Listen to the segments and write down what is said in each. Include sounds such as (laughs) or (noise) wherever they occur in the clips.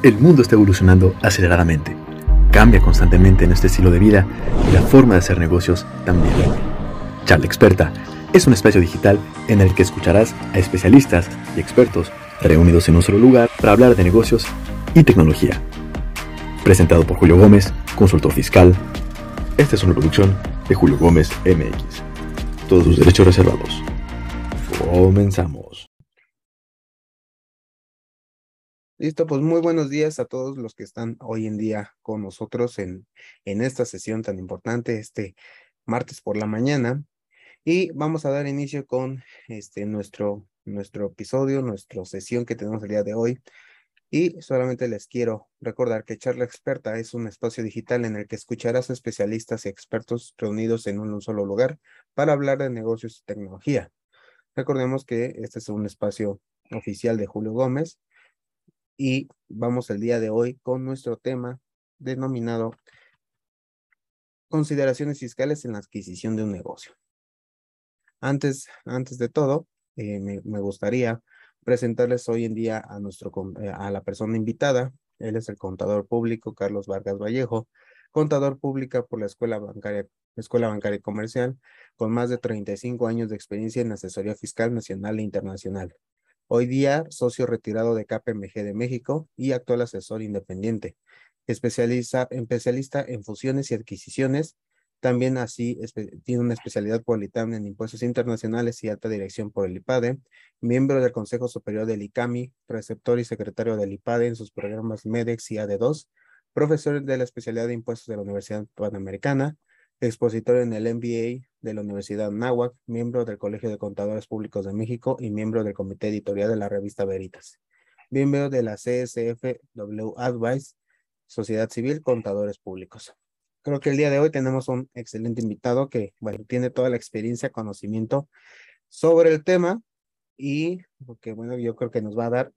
El mundo está evolucionando aceleradamente. Cambia constantemente nuestro estilo de vida y la forma de hacer negocios también. Charla Experta es un espacio digital en el que escucharás a especialistas y expertos reunidos en un solo lugar para hablar de negocios y tecnología. Presentado por Julio Gómez, consultor fiscal. Esta es una producción de Julio Gómez MX. Todos sus derechos reservados. Comenzamos. Listo, pues muy buenos días a todos los que están hoy en día con nosotros en, en esta sesión tan importante, este martes por la mañana. Y vamos a dar inicio con este nuestro, nuestro episodio, nuestra sesión que tenemos el día de hoy. Y solamente les quiero recordar que Charla Experta es un espacio digital en el que escucharás especialistas y expertos reunidos en un solo lugar para hablar de negocios y tecnología. Recordemos que este es un espacio oficial de Julio Gómez y vamos el día de hoy con nuestro tema denominado consideraciones fiscales en la adquisición de un negocio. Antes, antes de todo, eh, me, gustaría presentarles hoy en día a, nuestro, eh, a la persona invitada. Él es el contador público Carlos Vargas Vallejo, contador pública por la Escuela Bancaria, Escuela Bancaria Comercial, con más de 35 años de experiencia en asesoría fiscal nacional e internacional. Hoy día, socio retirado de KPMG de México y actual asesor independiente. Especialista en fusiones y adquisiciones. También así tiene una especialidad por el ITAM en impuestos internacionales y alta dirección por el IPADE. Miembro del Consejo Superior del ICAMI, preceptor y secretario del IPADE en sus programas MEDEX y AD2. Profesor de la especialidad de impuestos de la Universidad Panamericana expositor en el MBA de la Universidad Náhuac, miembro del Colegio de Contadores Públicos de México y miembro del Comité Editorial de la revista Veritas. Miembro de la CSFW Advice, Sociedad Civil, Contadores Públicos. Creo que el día de hoy tenemos un excelente invitado que, bueno, tiene toda la experiencia, conocimiento sobre el tema y, porque, bueno, yo creo que nos va a dar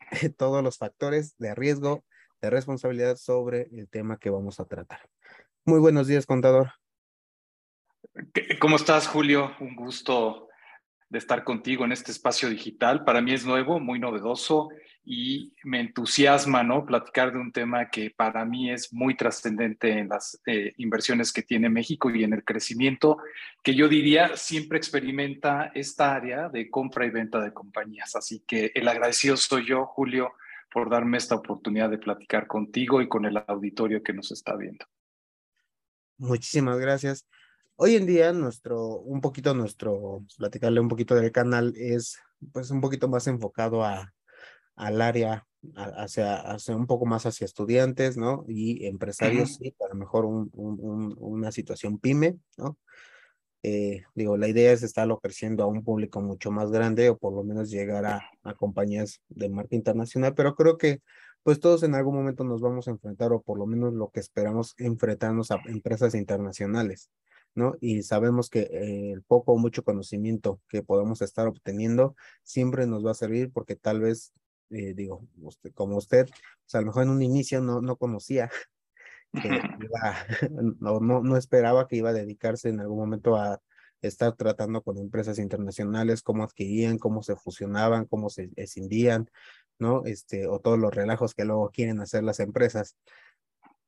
(laughs) todos los factores de riesgo, de responsabilidad sobre el tema que vamos a tratar. Muy buenos días, contador. ¿Cómo estás, Julio? Un gusto de estar contigo en este espacio digital. Para mí es nuevo, muy novedoso y me entusiasma, ¿no? Platicar de un tema que para mí es muy trascendente en las eh, inversiones que tiene México y en el crecimiento que yo diría siempre experimenta esta área de compra y venta de compañías. Así que el agradecido soy yo, Julio, por darme esta oportunidad de platicar contigo y con el auditorio que nos está viendo. Muchísimas gracias. Hoy en día nuestro, un poquito nuestro, platicarle un poquito del canal es pues un poquito más enfocado a, al área, hacia, hacia un poco más hacia estudiantes, ¿no? Y empresarios, sí, a lo mejor un, un, una situación pyme, ¿no? Eh, digo, la idea es estarlo creciendo a un público mucho más grande o por lo menos llegar a, a compañías de marca internacional, pero creo que pues todos en algún momento nos vamos a enfrentar, o por lo menos lo que esperamos, enfrentarnos a empresas internacionales, ¿no? Y sabemos que eh, el poco o mucho conocimiento que podemos estar obteniendo siempre nos va a servir porque tal vez, eh, digo, usted, como usted, pues a lo mejor en un inicio no, no conocía (laughs) que iba, (laughs) no, no, no esperaba que iba a dedicarse en algún momento a estar tratando con empresas internacionales, cómo adquirían, cómo se fusionaban, cómo se escindían, ¿no? Este, o todos los relajos que luego quieren hacer las empresas.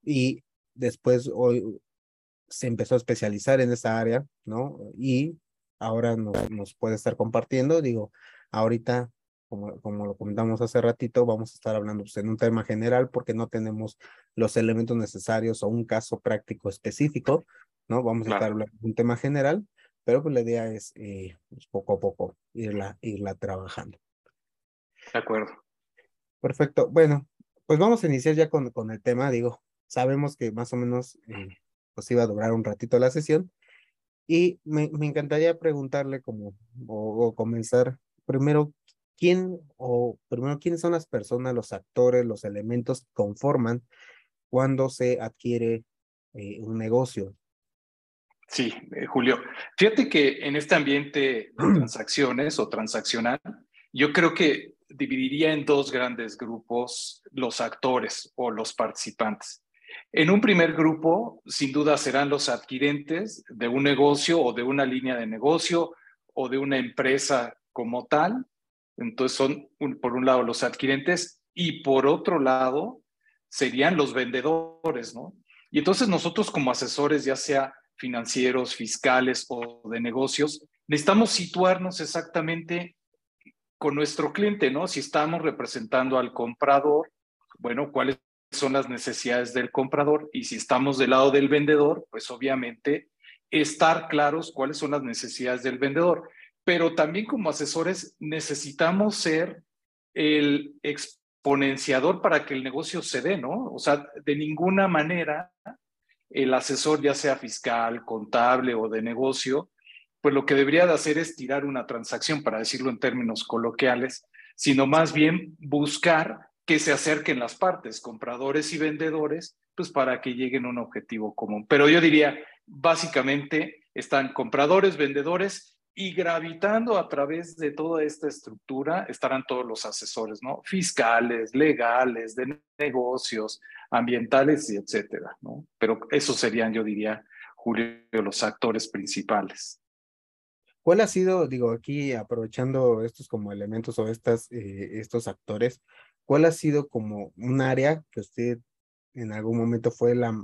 Y después hoy se empezó a especializar en esa área, ¿no? Y ahora nos, puede estar compartiendo, digo, ahorita, como, como lo comentamos hace ratito, vamos a estar hablando pues, en un tema general porque no tenemos los elementos necesarios o un caso práctico específico, ¿no? Vamos a estar hablando de un tema general, pero pues la idea es eh, pues, poco a poco irla, irla trabajando. De acuerdo. Perfecto. Bueno, pues vamos a iniciar ya con, con el tema. Digo, sabemos que más o menos eh, pues iba a durar un ratito la sesión. Y me, me encantaría preguntarle como, o, comenzar primero, ¿quién o primero quiénes son las personas, los actores, los elementos que conforman cuando se adquiere eh, un negocio? Sí, eh, Julio. Fíjate que en este ambiente de (clears throat) transacciones o transaccional, yo creo que dividiría en dos grandes grupos los actores o los participantes. En un primer grupo, sin duda, serán los adquirentes de un negocio o de una línea de negocio o de una empresa como tal. Entonces son, por un lado, los adquirentes y por otro lado serían los vendedores, ¿no? Y entonces nosotros como asesores, ya sea financieros, fiscales o de negocios, necesitamos situarnos exactamente con nuestro cliente, ¿no? Si estamos representando al comprador, bueno, cuáles son las necesidades del comprador y si estamos del lado del vendedor, pues obviamente estar claros cuáles son las necesidades del vendedor. Pero también como asesores necesitamos ser el exponenciador para que el negocio se dé, ¿no? O sea, de ninguna manera el asesor, ya sea fiscal, contable o de negocio, pues lo que debería de hacer es tirar una transacción, para decirlo en términos coloquiales, sino más bien buscar que se acerquen las partes, compradores y vendedores, pues para que lleguen a un objetivo común. Pero yo diría, básicamente están compradores, vendedores y gravitando a través de toda esta estructura estarán todos los asesores, ¿no? Fiscales, legales, de negocios, ambientales y etcétera, ¿no? Pero esos serían, yo diría, Julio, los actores principales. ¿Cuál ha sido, digo, aquí aprovechando estos como elementos o estas, eh, estos actores, cuál ha sido como un área que usted en algún momento fue la,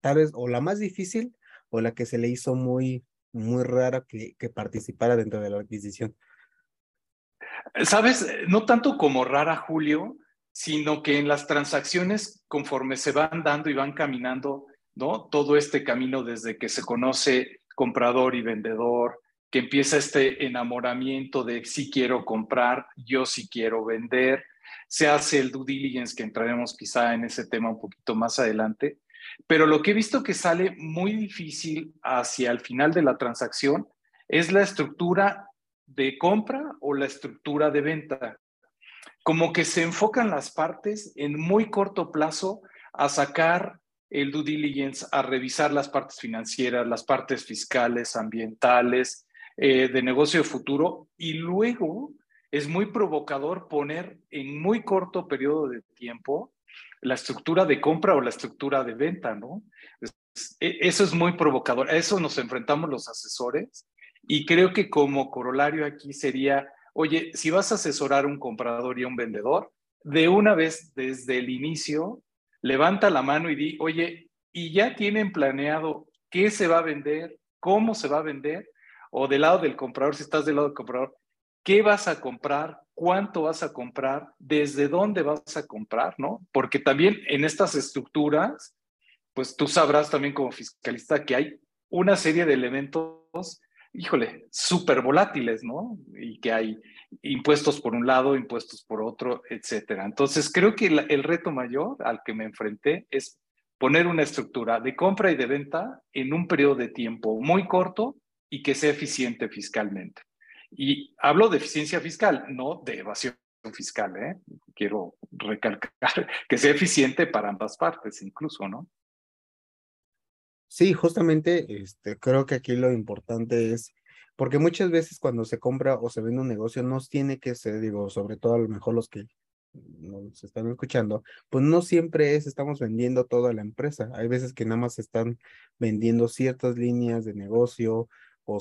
tal vez, o la más difícil o la que se le hizo muy, muy rara que, que participara dentro de la adquisición? Sabes, no tanto como rara, Julio, sino que en las transacciones, conforme se van dando y van caminando, ¿no? Todo este camino desde que se conoce comprador y vendedor, que empieza este enamoramiento de si quiero comprar, yo sí quiero vender, se hace el due diligence, que entraremos quizá en ese tema un poquito más adelante, pero lo que he visto que sale muy difícil hacia el final de la transacción es la estructura de compra o la estructura de venta. Como que se enfocan las partes en muy corto plazo a sacar el due diligence, a revisar las partes financieras, las partes fiscales, ambientales, eh, de negocio futuro y luego es muy provocador poner en muy corto periodo de tiempo la estructura de compra o la estructura de venta, ¿no? E, eso es muy provocador. A eso nos enfrentamos los asesores y creo que como corolario aquí sería, oye, si vas a asesorar a un comprador y a un vendedor, de una vez desde el inicio, levanta la mano y di, oye, ¿y ya tienen planeado qué se va a vender? ¿Cómo se va a vender? O del lado del comprador, si estás del lado del comprador, ¿qué vas a comprar? ¿Cuánto vas a comprar? ¿Desde dónde vas a comprar? ¿No? Porque también en estas estructuras, pues tú sabrás también como fiscalista que hay una serie de elementos, híjole, súper volátiles, ¿no? Y que hay impuestos por un lado, impuestos por otro, etcétera. Entonces, creo que el, el reto mayor al que me enfrenté es poner una estructura de compra y de venta en un periodo de tiempo muy corto y que sea eficiente fiscalmente. Y hablo de eficiencia fiscal, no de evasión fiscal, ¿eh? Quiero recalcar (laughs) que sea eficiente para ambas partes, incluso, ¿no? Sí, justamente, este, creo que aquí lo importante es, porque muchas veces cuando se compra o se vende un negocio, no tiene que ser, digo, sobre todo a lo mejor los que nos están escuchando, pues no siempre es, estamos vendiendo toda la empresa. Hay veces que nada más están vendiendo ciertas líneas de negocio o,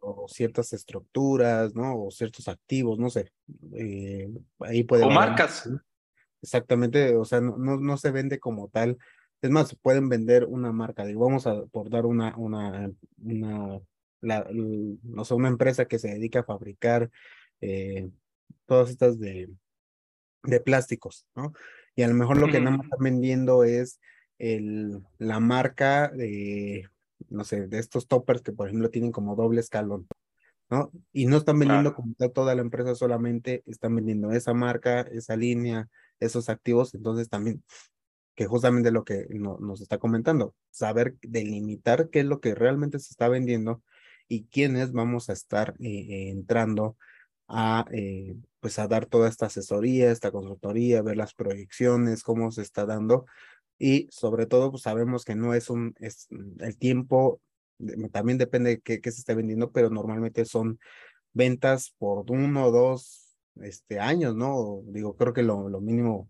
o, ciertas estructuras, ¿no? O ciertos activos, no sé. Eh, ahí puede o marcas. Exactamente, o sea, no, no, se vende como tal. Es más, pueden vender una marca, digo, vamos a por dar una, una, una, la, no sé, una empresa que se dedica a fabricar eh, todas estas de, de plásticos, ¿no? Y a lo mejor lo que nada más están vendiendo es el, la marca de no sé, de estos toppers que por ejemplo tienen como doble escalón, ¿no? Y no están vendiendo como toda la empresa, solamente están vendiendo esa marca, esa línea, esos activos, entonces también, que justamente lo que nos está comentando, saber delimitar qué es lo que realmente se está vendiendo y quiénes vamos a estar eh, entrando a, eh, pues a dar toda esta asesoría, esta consultoría, ver las proyecciones, cómo se está dando, y sobre todo pues sabemos que no es un, es el tiempo, también depende de qué, se esté vendiendo, pero normalmente son ventas por uno o dos este, años, ¿no? Digo, creo que lo, lo mínimo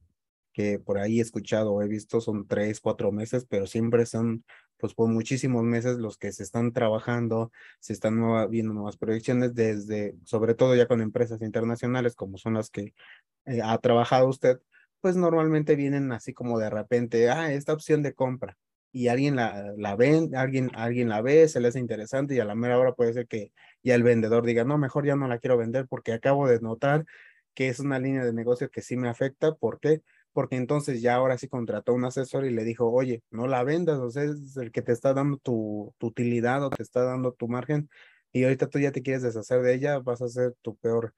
que por ahí he escuchado o he visto son tres, cuatro meses, pero siempre son pues por muchísimos meses los que se están trabajando, se están viendo nuevas proyecciones desde, sobre todo ya con empresas internacionales como son las que eh, ha trabajado usted, pues normalmente vienen así como de repente, ah, esta opción de compra y alguien la, la ve, alguien, alguien la ve, se le hace interesante y a la mera hora puede ser que ya el vendedor diga, no, mejor ya no la quiero vender porque acabo de notar que es una línea de negocio que sí me afecta. ¿Por qué? Porque entonces ya ahora sí contrató un asesor y le dijo, oye, no la vendas, o sea, es el que te está dando tu, tu utilidad o te está dando tu margen y ahorita tú ya te quieres deshacer de ella, vas a ser tu peor,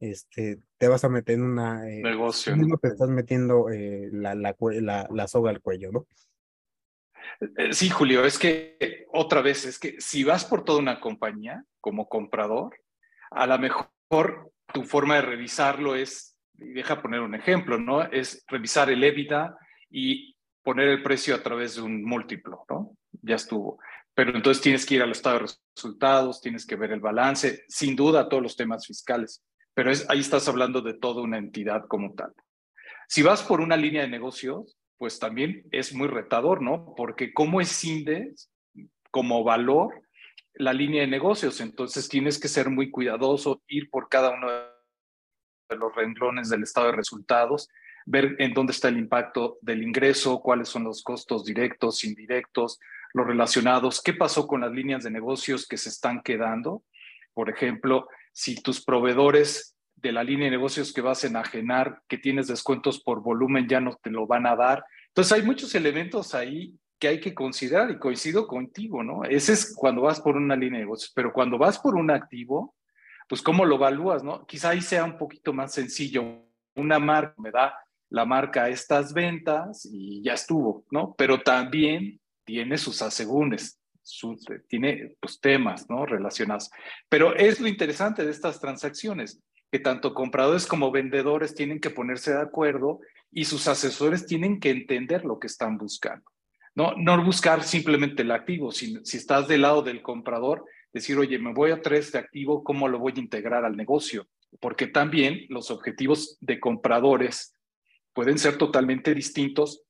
este, te vas a meter en una... Eh, negocio. Te estás metiendo eh, la, la, la, la soga al cuello, ¿no? Eh, sí, Julio, es que otra vez, es que si vas por toda una compañía como comprador, a lo mejor tu forma de revisarlo es, y deja poner un ejemplo, ¿no? Es revisar el EBITDA y poner el precio a través de un múltiplo, ¿no? Ya estuvo. Pero entonces tienes que ir al estado de resultados, tienes que ver el balance, sin duda todos los temas fiscales, pero es, ahí estás hablando de toda una entidad como tal. Si vas por una línea de negocios, pues también es muy retador, ¿no? Porque cómo escindes como valor la línea de negocios, entonces tienes que ser muy cuidadoso, ir por cada uno de los renglones del estado de resultados, ver en dónde está el impacto del ingreso, cuáles son los costos directos, indirectos, los relacionados, qué pasó con las líneas de negocios que se están quedando. Por ejemplo, si tus proveedores de la línea de negocios que vas a enajenar, que tienes descuentos por volumen, ya no te lo van a dar. Entonces hay muchos elementos ahí que hay que considerar y coincido contigo, ¿no? Ese es cuando vas por una línea de negocios, pero cuando vas por un activo, pues cómo lo evalúas, ¿no? Quizá ahí sea un poquito más sencillo. Una marca me da la marca estas ventas y ya estuvo, ¿no? Pero también tiene sus asegúnes, tiene pues, temas, ¿no? Relacionados. Pero es lo interesante de estas transacciones que tanto compradores como vendedores tienen que ponerse de acuerdo y sus asesores tienen que entender lo que están buscando. No, no buscar simplemente el activo, si, si estás del lado del comprador, decir, oye, me voy a traer este activo, ¿cómo lo voy a integrar al negocio? Porque también los objetivos de compradores pueden ser totalmente distintos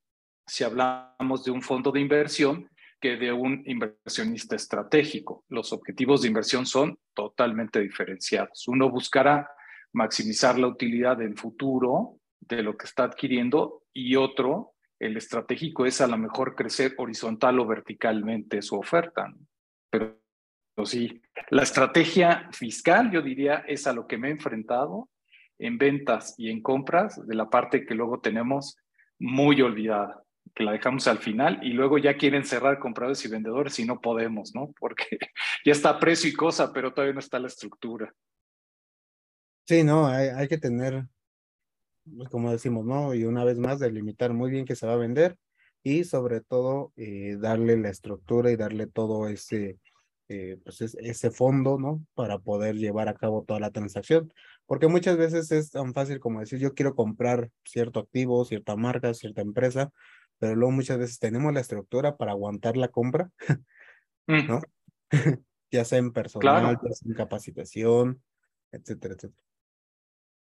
si hablamos de un fondo de inversión que de un inversionista estratégico. Los objetivos de inversión son totalmente diferenciados. Uno buscará maximizar la utilidad en futuro de lo que está adquiriendo y otro, el estratégico es a lo mejor crecer horizontal o verticalmente su oferta. Pero, sí, la estrategia fiscal, yo diría, es a lo que me he enfrentado en ventas y en compras de la parte que luego tenemos muy olvidada, que la dejamos al final y luego ya quieren cerrar compradores y vendedores y no podemos, ¿no? Porque (laughs) ya está precio y cosa, pero todavía no está la estructura. Sí, no, hay, hay que tener, pues, como decimos, ¿no? Y una vez más, delimitar muy bien que se va a vender y sobre todo eh, darle la estructura y darle todo ese, eh, pues ese fondo, ¿no? Para poder llevar a cabo toda la transacción. Porque muchas veces es tan fácil como decir, yo quiero comprar cierto activo, cierta marca, cierta empresa, pero luego muchas veces tenemos la estructura para aguantar la compra, ¿no? (laughs) ya sea en personal, ya sea en capacitación, etcétera, etcétera.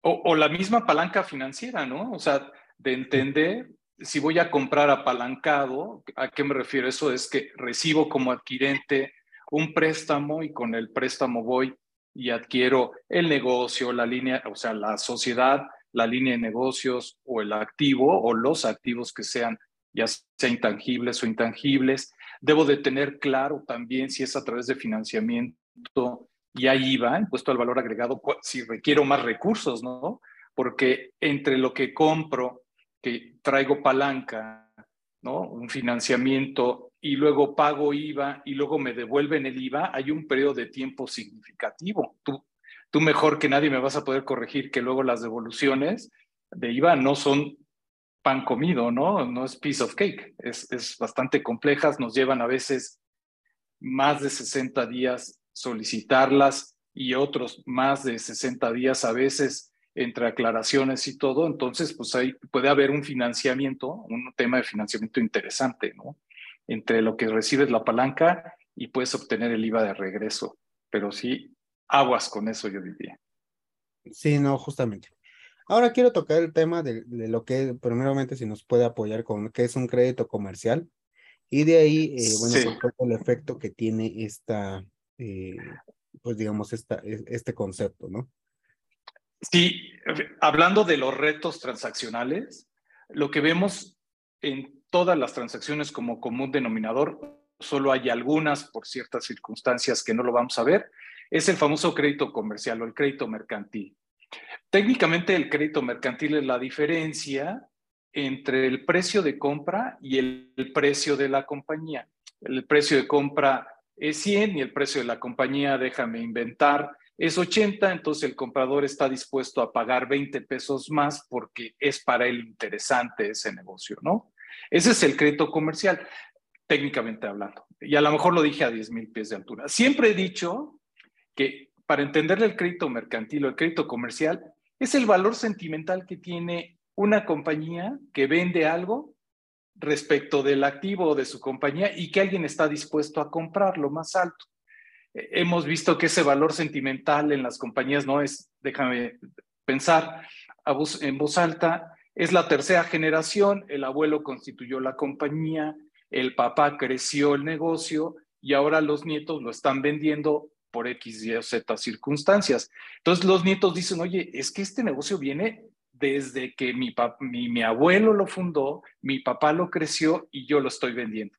O, la misma palanca financiera, ¿no? O sea, de entender si voy a comprar apalancado, ¿a qué me refiero? Eso es que recibo como adquirente un préstamo y con el préstamo voy y adquiero el negocio, la línea, o sea, la sociedad, la línea de negocios o el activo o los activos que sean, ya sea intangibles o intangibles. Debo de tener claro también si es a través de financiamiento y ahí va, impuesto al valor agregado, si requiero más recursos, ¿no? Porque entre lo que compro, que traigo palanca, ¿no? Un financiamiento y luego pago IVA y luego me devuelven el IVA, hay un periodo de tiempo significativo. Tú, tú mejor que nadie me vas a poder corregir que luego las devoluciones de IVA no son pan comido, ¿no? No es piece of cake, es, es bastante complejas, nos llevan a veces más de 60 días solicitarlas y otros más de 60 días a veces entre aclaraciones y todo, entonces pues ahí puede haber un financiamiento, un tema de financiamiento interesante, ¿no? Entre lo que recibes la palanca y puedes obtener el IVA de regreso, pero sí, aguas con eso yo diría. Sí, no, justamente. Ahora quiero tocar el tema de, de lo que, primeramente, si nos puede apoyar con qué es un crédito comercial Y de ahí, eh, bueno, pues, el efecto que tiene esta, eh, pues digamos, esta, este concepto, ¿no? Sí, hablando de los retos transaccionales, lo que vemos en todas las transacciones como común denominador, solo hay algunas por ciertas circunstancias que no lo vamos a ver, es el famoso crédito comercial o el crédito mercantil. Técnicamente el crédito mercantil es la diferencia entre el precio de compra y el, precio de la compañía. El precio de compra es 100 y el precio de la compañía, déjame inventar, es 80, entonces el comprador está dispuesto a pagar 20 pesos más porque es para él interesante ese negocio, ¿no? Ese es el crédito comercial, técnicamente hablando. Y a lo mejor lo dije a 10 mil pies de altura. Siempre he dicho que para entenderle el crédito mercantil o el crédito comercial, es el valor sentimental que tiene una compañía que vende algo respecto del activo de su compañía y que alguien está dispuesto a comprarlo más alto. Eh, hemos visto que ese valor sentimental en las compañías no es, déjame pensar en voz alta, es la tercera generación, el abuelo constituyó la compañía, el papá creció el negocio y ahora los nietos lo están vendiendo por X, Y o Z circunstancias. Entonces los nietos dicen, oye, es que este negocio viene desde que mi, abuelo lo fundó, mi papá lo creció y yo lo estoy vendiendo.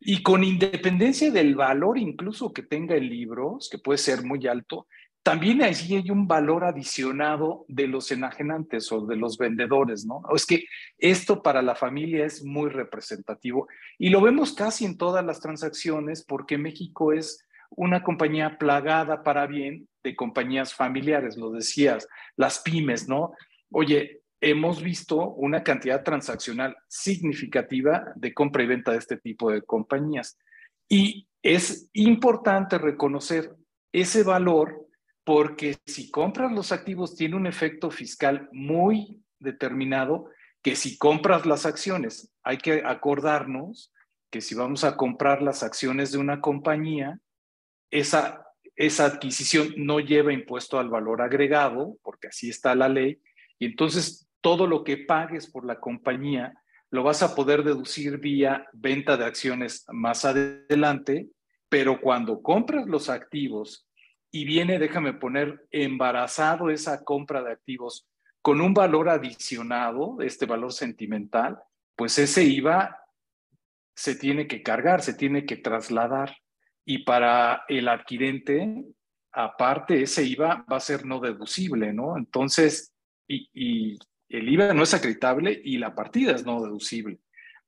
Y con independencia del valor incluso que tenga el libro, que puede ser muy alto, también allí hay un valor adicionado de los enajenantes o de los vendedores, ¿no? Es que esto para la familia es muy representativo y lo vemos casi en todas las transacciones porque México es una compañía plagada para bien de compañías familiares, lo decías, las pymes, ¿no? Oye, hemos visto una cantidad transaccional significativa de compra y venta de este tipo de compañías. Y es importante reconocer ese valor porque si compras los activos tiene un efecto fiscal muy determinado que si compras las acciones, hay que acordarnos que si vamos a comprar las acciones de una compañía, esa, esa adquisición no lleva impuesto al valor agregado, porque así está la ley, y entonces todo lo que pagues por la compañía lo vas a poder deducir vía venta de acciones más adelante, pero cuando compras los activos y viene, déjame poner, embarazado esa compra de activos con un valor adicionado, este valor sentimental, pues ese IVA se tiene que cargar, se tiene que trasladar. Y para el adquirente, aparte, ese IVA va a ser no deducible, ¿no? Entonces, y, el IVA no es acreditable y la partida es no deducible.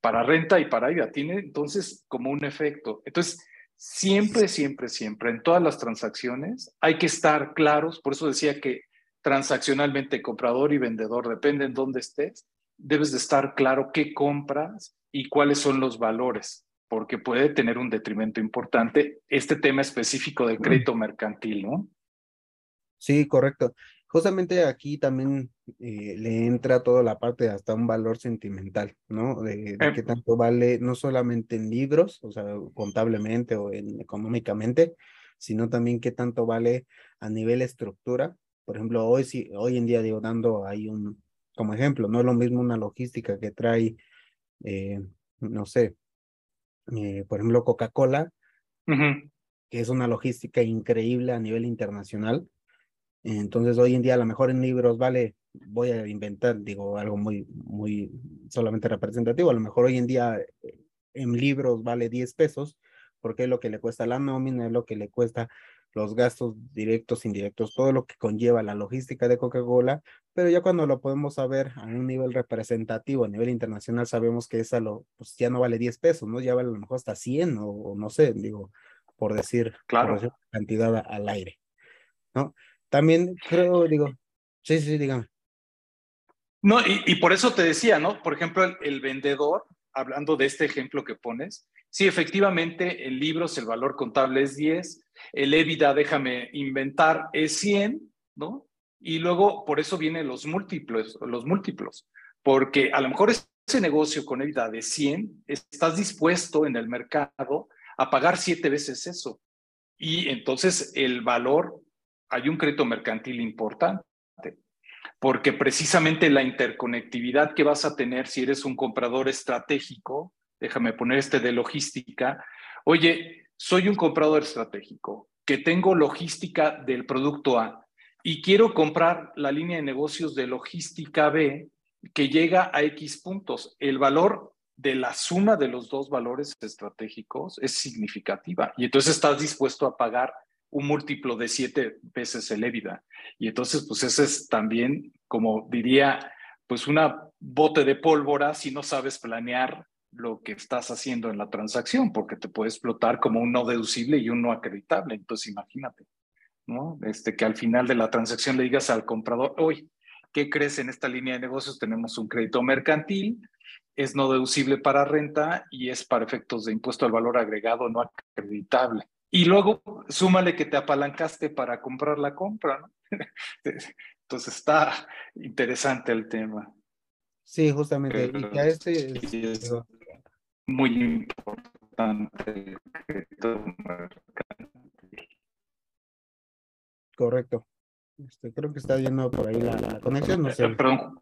Para renta y para IVA tiene entonces como un efecto. Entonces, siempre, siempre, siempre, en todas las transacciones hay que estar claros, por eso decía que transaccionalmente comprador y vendedor, depende en dónde estés, debes de estar claro qué compras y cuáles son los valores, porque puede tener un detrimento importante este tema específico del crédito mercantil, ¿no? Sí, correcto justamente aquí también eh, le entra toda la parte hasta un valor sentimental, ¿no? De, de, qué tanto vale, no solamente en libros, o sea, contablemente o en, económicamente, sino también qué tanto vale a nivel estructura. Por ejemplo, hoy, sí, hoy en día, digo, dando ahí un, como ejemplo, no es lo mismo una logística que trae, eh, no sé, eh, por ejemplo, Coca-Cola, que es una logística increíble a nivel internacional, entonces, hoy en día, a lo mejor en libros vale, voy a inventar, digo, algo muy, muy solamente representativo. A lo mejor hoy en día eh, en libros vale 10 pesos, porque es lo que le cuesta la nómina, es lo que le cuesta los gastos directos, indirectos, todo lo que conlleva la logística de Coca-Cola, pero ya cuando lo podemos saber a un nivel representativo, a nivel internacional, sabemos que esa lo, pues ya no vale 10 pesos, ¿no? Ya vale a lo mejor hasta 100 o, no sé, digo, por decir, claro. cantidad al aire, ¿no? También creo, digo, sí, sí, dígame. No, y, por eso te decía, ¿no? Por ejemplo, el, vendedor, hablando de este ejemplo que pones, sí, efectivamente, en libros el valor contable es 10, el EBITDA, déjame inventar, es 100, ¿no? Y luego, por eso vienen los múltiplos, los múltiplos, porque a lo mejor ese negocio con EBITDA de 100, estás dispuesto en el mercado a pagar siete veces eso. Y entonces el valor hay un crédito mercantil importante, porque precisamente la interconectividad que vas a tener si eres un comprador estratégico déjame poner este de logística. Oye, soy un comprador estratégico que tengo logística del producto A y quiero comprar la línea de negocios de logística B que llega a X puntos. El valor de la suma de los dos valores estratégicos es significativa y entonces estás dispuesto a pagar un múltiplo de siete veces el EBITDA. Y entonces, pues ese es también, como diría, pues una bote de pólvora si no sabes planear lo que estás haciendo en la transacción, porque te puede explotar como un no deducible y un no acreditable. Entonces, imagínate, ¿no? Este, que al final de la transacción le digas al comprador, oye, ¿qué crees en esta línea de negocios? Tenemos un crédito mercantil, es no deducible para renta y es para efectos de impuesto al valor agregado no acreditable. Y luego súmale que te apalancaste para comprar la compra, ¿no? (laughs) Entonces está interesante el tema. Sí, justamente. y este es, muy importante. Correcto. Este, creo que está yendo por ahí la, la conexión, no sé. Perdón.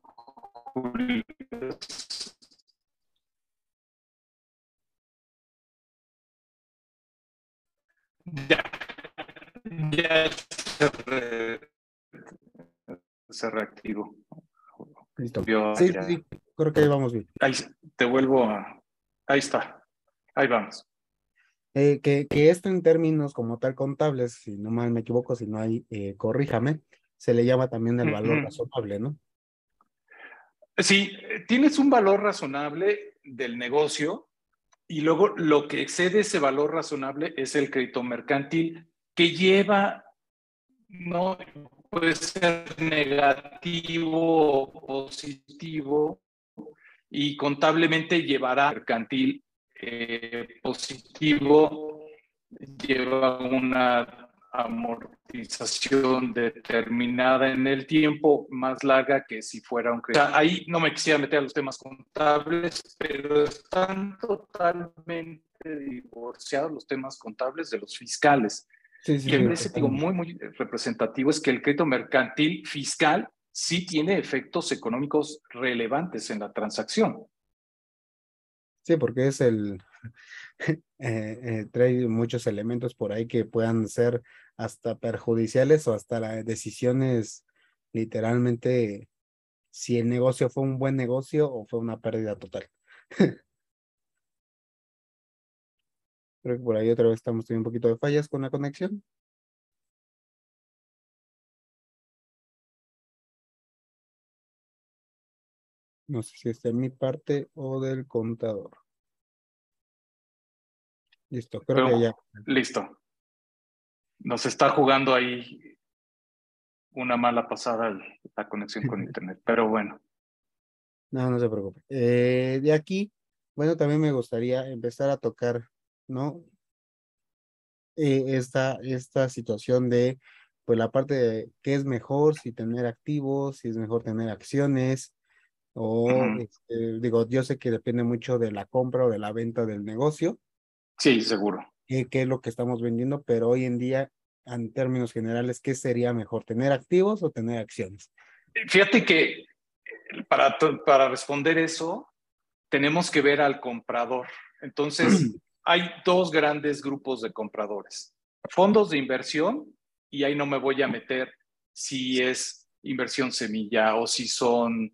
Ya, ya se, re, se reactivó. Listo. Sí, sí, creo que ahí vamos bien. Ahí te vuelvo a. Ahí está. Ahí vamos. Eh, que, que, esto en términos como tal contables, si no mal me equivoco, si no hay, eh, corríjame, se le llama también el valor uh -huh. razonable, ¿no? Sí, tienes un valor razonable del negocio y luego lo que excede ese valor razonable es el crédito mercantil que lleva, no puede ser negativo o positivo y contablemente llevará mercantil eh, positivo, lleva una amortización determinada en el tiempo más larga que si fuera un crédito. O sea, ahí no me quisiera meter a los temas contables, pero están totalmente divorciados los temas contables de los fiscales. Sí, sí, y me parece digo, muy, muy representativo es que el crédito mercantil fiscal sí tiene efectos económicos relevantes en la transacción. Sí, porque es el, (laughs) eh, eh, trae muchos elementos por ahí que puedan ser hasta perjudiciales o hasta decisiones literalmente si el negocio fue un buen negocio o fue una pérdida total. (laughs) Creo que por ahí otra vez estamos teniendo un poquito de fallas con la conexión. No sé si está en mi parte o del contador. Listo, creo Pero, que ya. Listo. Nos está jugando ahí una mala pasada la conexión con (laughs) internet, pero bueno. No, no se preocupe. Eh, de aquí, bueno, también me gustaría empezar a tocar, ¿no? Eh, esta, esta situación de, pues la parte de qué es mejor, si tener activos, si es mejor tener acciones, o, uh -huh. este, digo, yo sé que depende mucho de la compra o de la venta del negocio, Sí, seguro. Qué, qué es lo que estamos vendiendo, pero hoy en día, en términos generales, ¿qué sería mejor, tener activos o tener acciones? Fíjate que para, para responder eso, tenemos que ver al comprador. Entonces, (clears throat) hay dos grandes grupos de compradores. Fondos de inversión, y ahí no me voy a meter si es inversión semilla o si son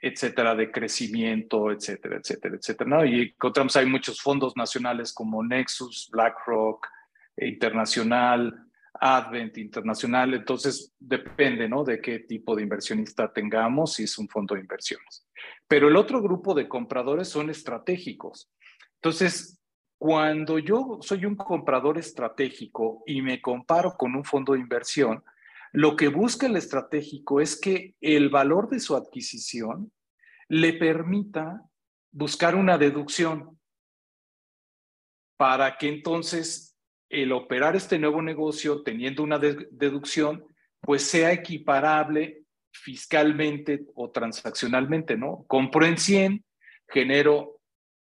etcétera, de crecimiento, etcétera, etcétera, etcétera. ¿no? Y encontramos, hay muchos fondos nacionales como Nexus, BlackRock, Internacional, Advent Internacional, entonces depende, ¿no? De qué tipo de inversionista tengamos, si es un fondo de inversiones. Pero el otro grupo de compradores son estratégicos. Entonces, cuando yo soy un comprador estratégico y me comparo con un fondo de inversión, lo que busca el estratégico es que el valor de su adquisición le permita buscar una deducción para que entonces el operar este nuevo negocio teniendo una de deducción pues sea equiparable fiscalmente o transaccionalmente, ¿no? Compro en 100, genero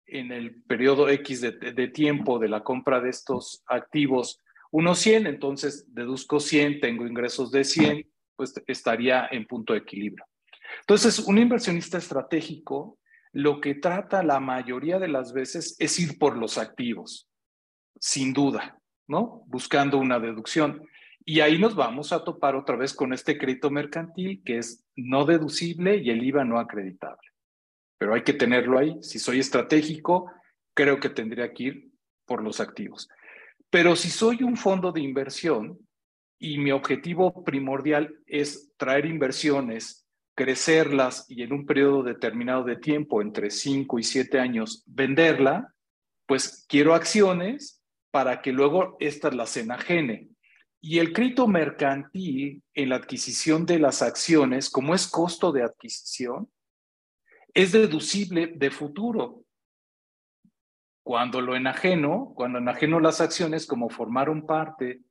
en el periodo X de tiempo de la compra de estos activos unos 100, entonces deduzco 100, tengo ingresos de 100, pues estaría en punto de equilibrio. Entonces, un inversionista estratégico lo que trata la mayoría de las veces es ir por los activos, sin duda, ¿no? Buscando una deducción. Y ahí nos vamos a topar otra vez con este crédito mercantil que es no deducible y el IVA no acreditable. Pero hay que tenerlo ahí. Si soy estratégico, creo que tendría que ir por los activos. Pero si soy un fondo de inversión y mi objetivo primordial es traer inversiones, crecerlas y en un periodo determinado de tiempo, entre 5 y 7 años, venderla, pues quiero acciones para que luego estas las enajene. Y el crédito mercantil en la adquisición de las acciones, como es costo de adquisición, es deducible de futuro. Cuando lo enajeno, cuando enajeno las acciones como formaron parte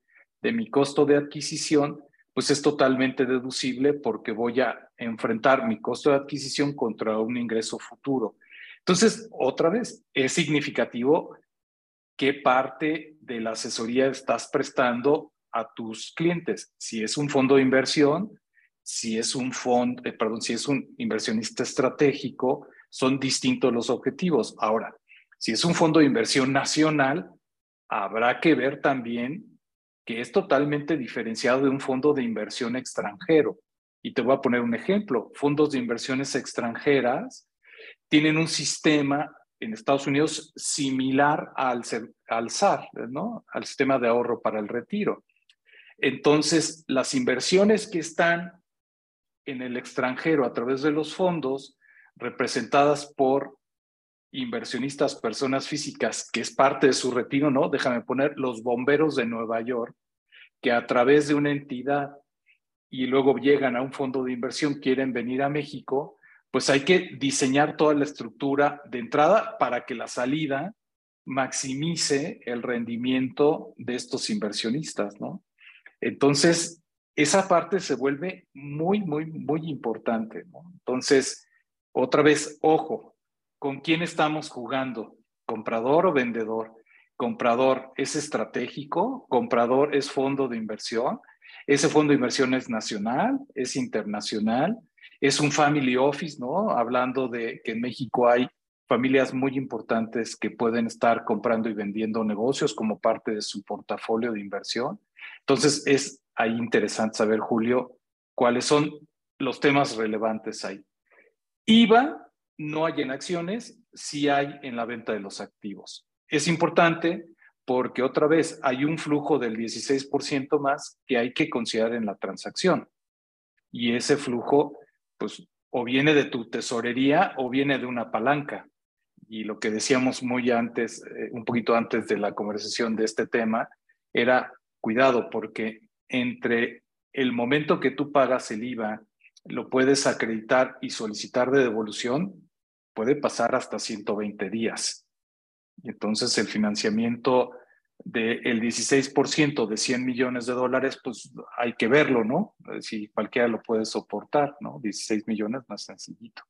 de mi costo de adquisición, pues es totalmente deducible porque voy a enfrentar mi costo de adquisición contra un ingreso futuro. Entonces, otra vez, es significativo qué parte de la asesoría estás prestando a tus clientes. Si es un fondo de inversión, si es un fondo, eh, perdón, si es un inversionista estratégico, son distintos los objetivos. Ahora, si es un fondo de inversión nacional, habrá que ver también que es totalmente diferenciado de un fondo de inversión extranjero. Y te voy a poner un ejemplo. Fondos de inversiones extranjeras tienen un sistema en Estados Unidos similar al, al SAR, ¿no? Al sistema de ahorro para el retiro. Entonces, las inversiones que están en el extranjero a través de los fondos, representadas por inversionistas, personas físicas, que es parte de su retiro, ¿no? Déjame poner los bomberos de Nueva York, que a través de una entidad y luego llegan a un fondo de inversión, quieren venir a México, pues hay que diseñar toda la estructura de entrada para que la salida maximice el rendimiento de estos inversionistas, ¿no? Entonces, esa parte se vuelve muy, muy, muy importante. ¿no? Entonces, otra vez, ojo, ¿con quién estamos jugando? ¿Comprador o vendedor? Comprador es estratégico, comprador es fondo de inversión, ese fondo de inversión es nacional, es internacional, es un family office, ¿no? Hablando de que en México hay familias muy importantes que pueden estar comprando y vendiendo negocios como parte de su portafolio de inversión. Entonces, es ahí interesante saber, Julio, cuáles son los temas relevantes ahí. IVA no hay en acciones, sí hay en la venta de los activos. Es importante porque otra vez hay un flujo del 16% más que hay que considerar en la transacción. Y ese flujo, pues, o viene de tu tesorería o viene de una palanca. Y lo que decíamos muy antes, eh, un poquito antes de la conversación de este tema, era cuidado porque entre el momento que tú pagas el IVA, lo puedes acreditar y solicitar de devolución, puede pasar hasta 120 días. Y entonces el financiamiento del 16% de 100 millones de dólares, pues hay que verlo, ¿no? Si cualquiera lo puede soportar, ¿no? 16 millones más sencillito.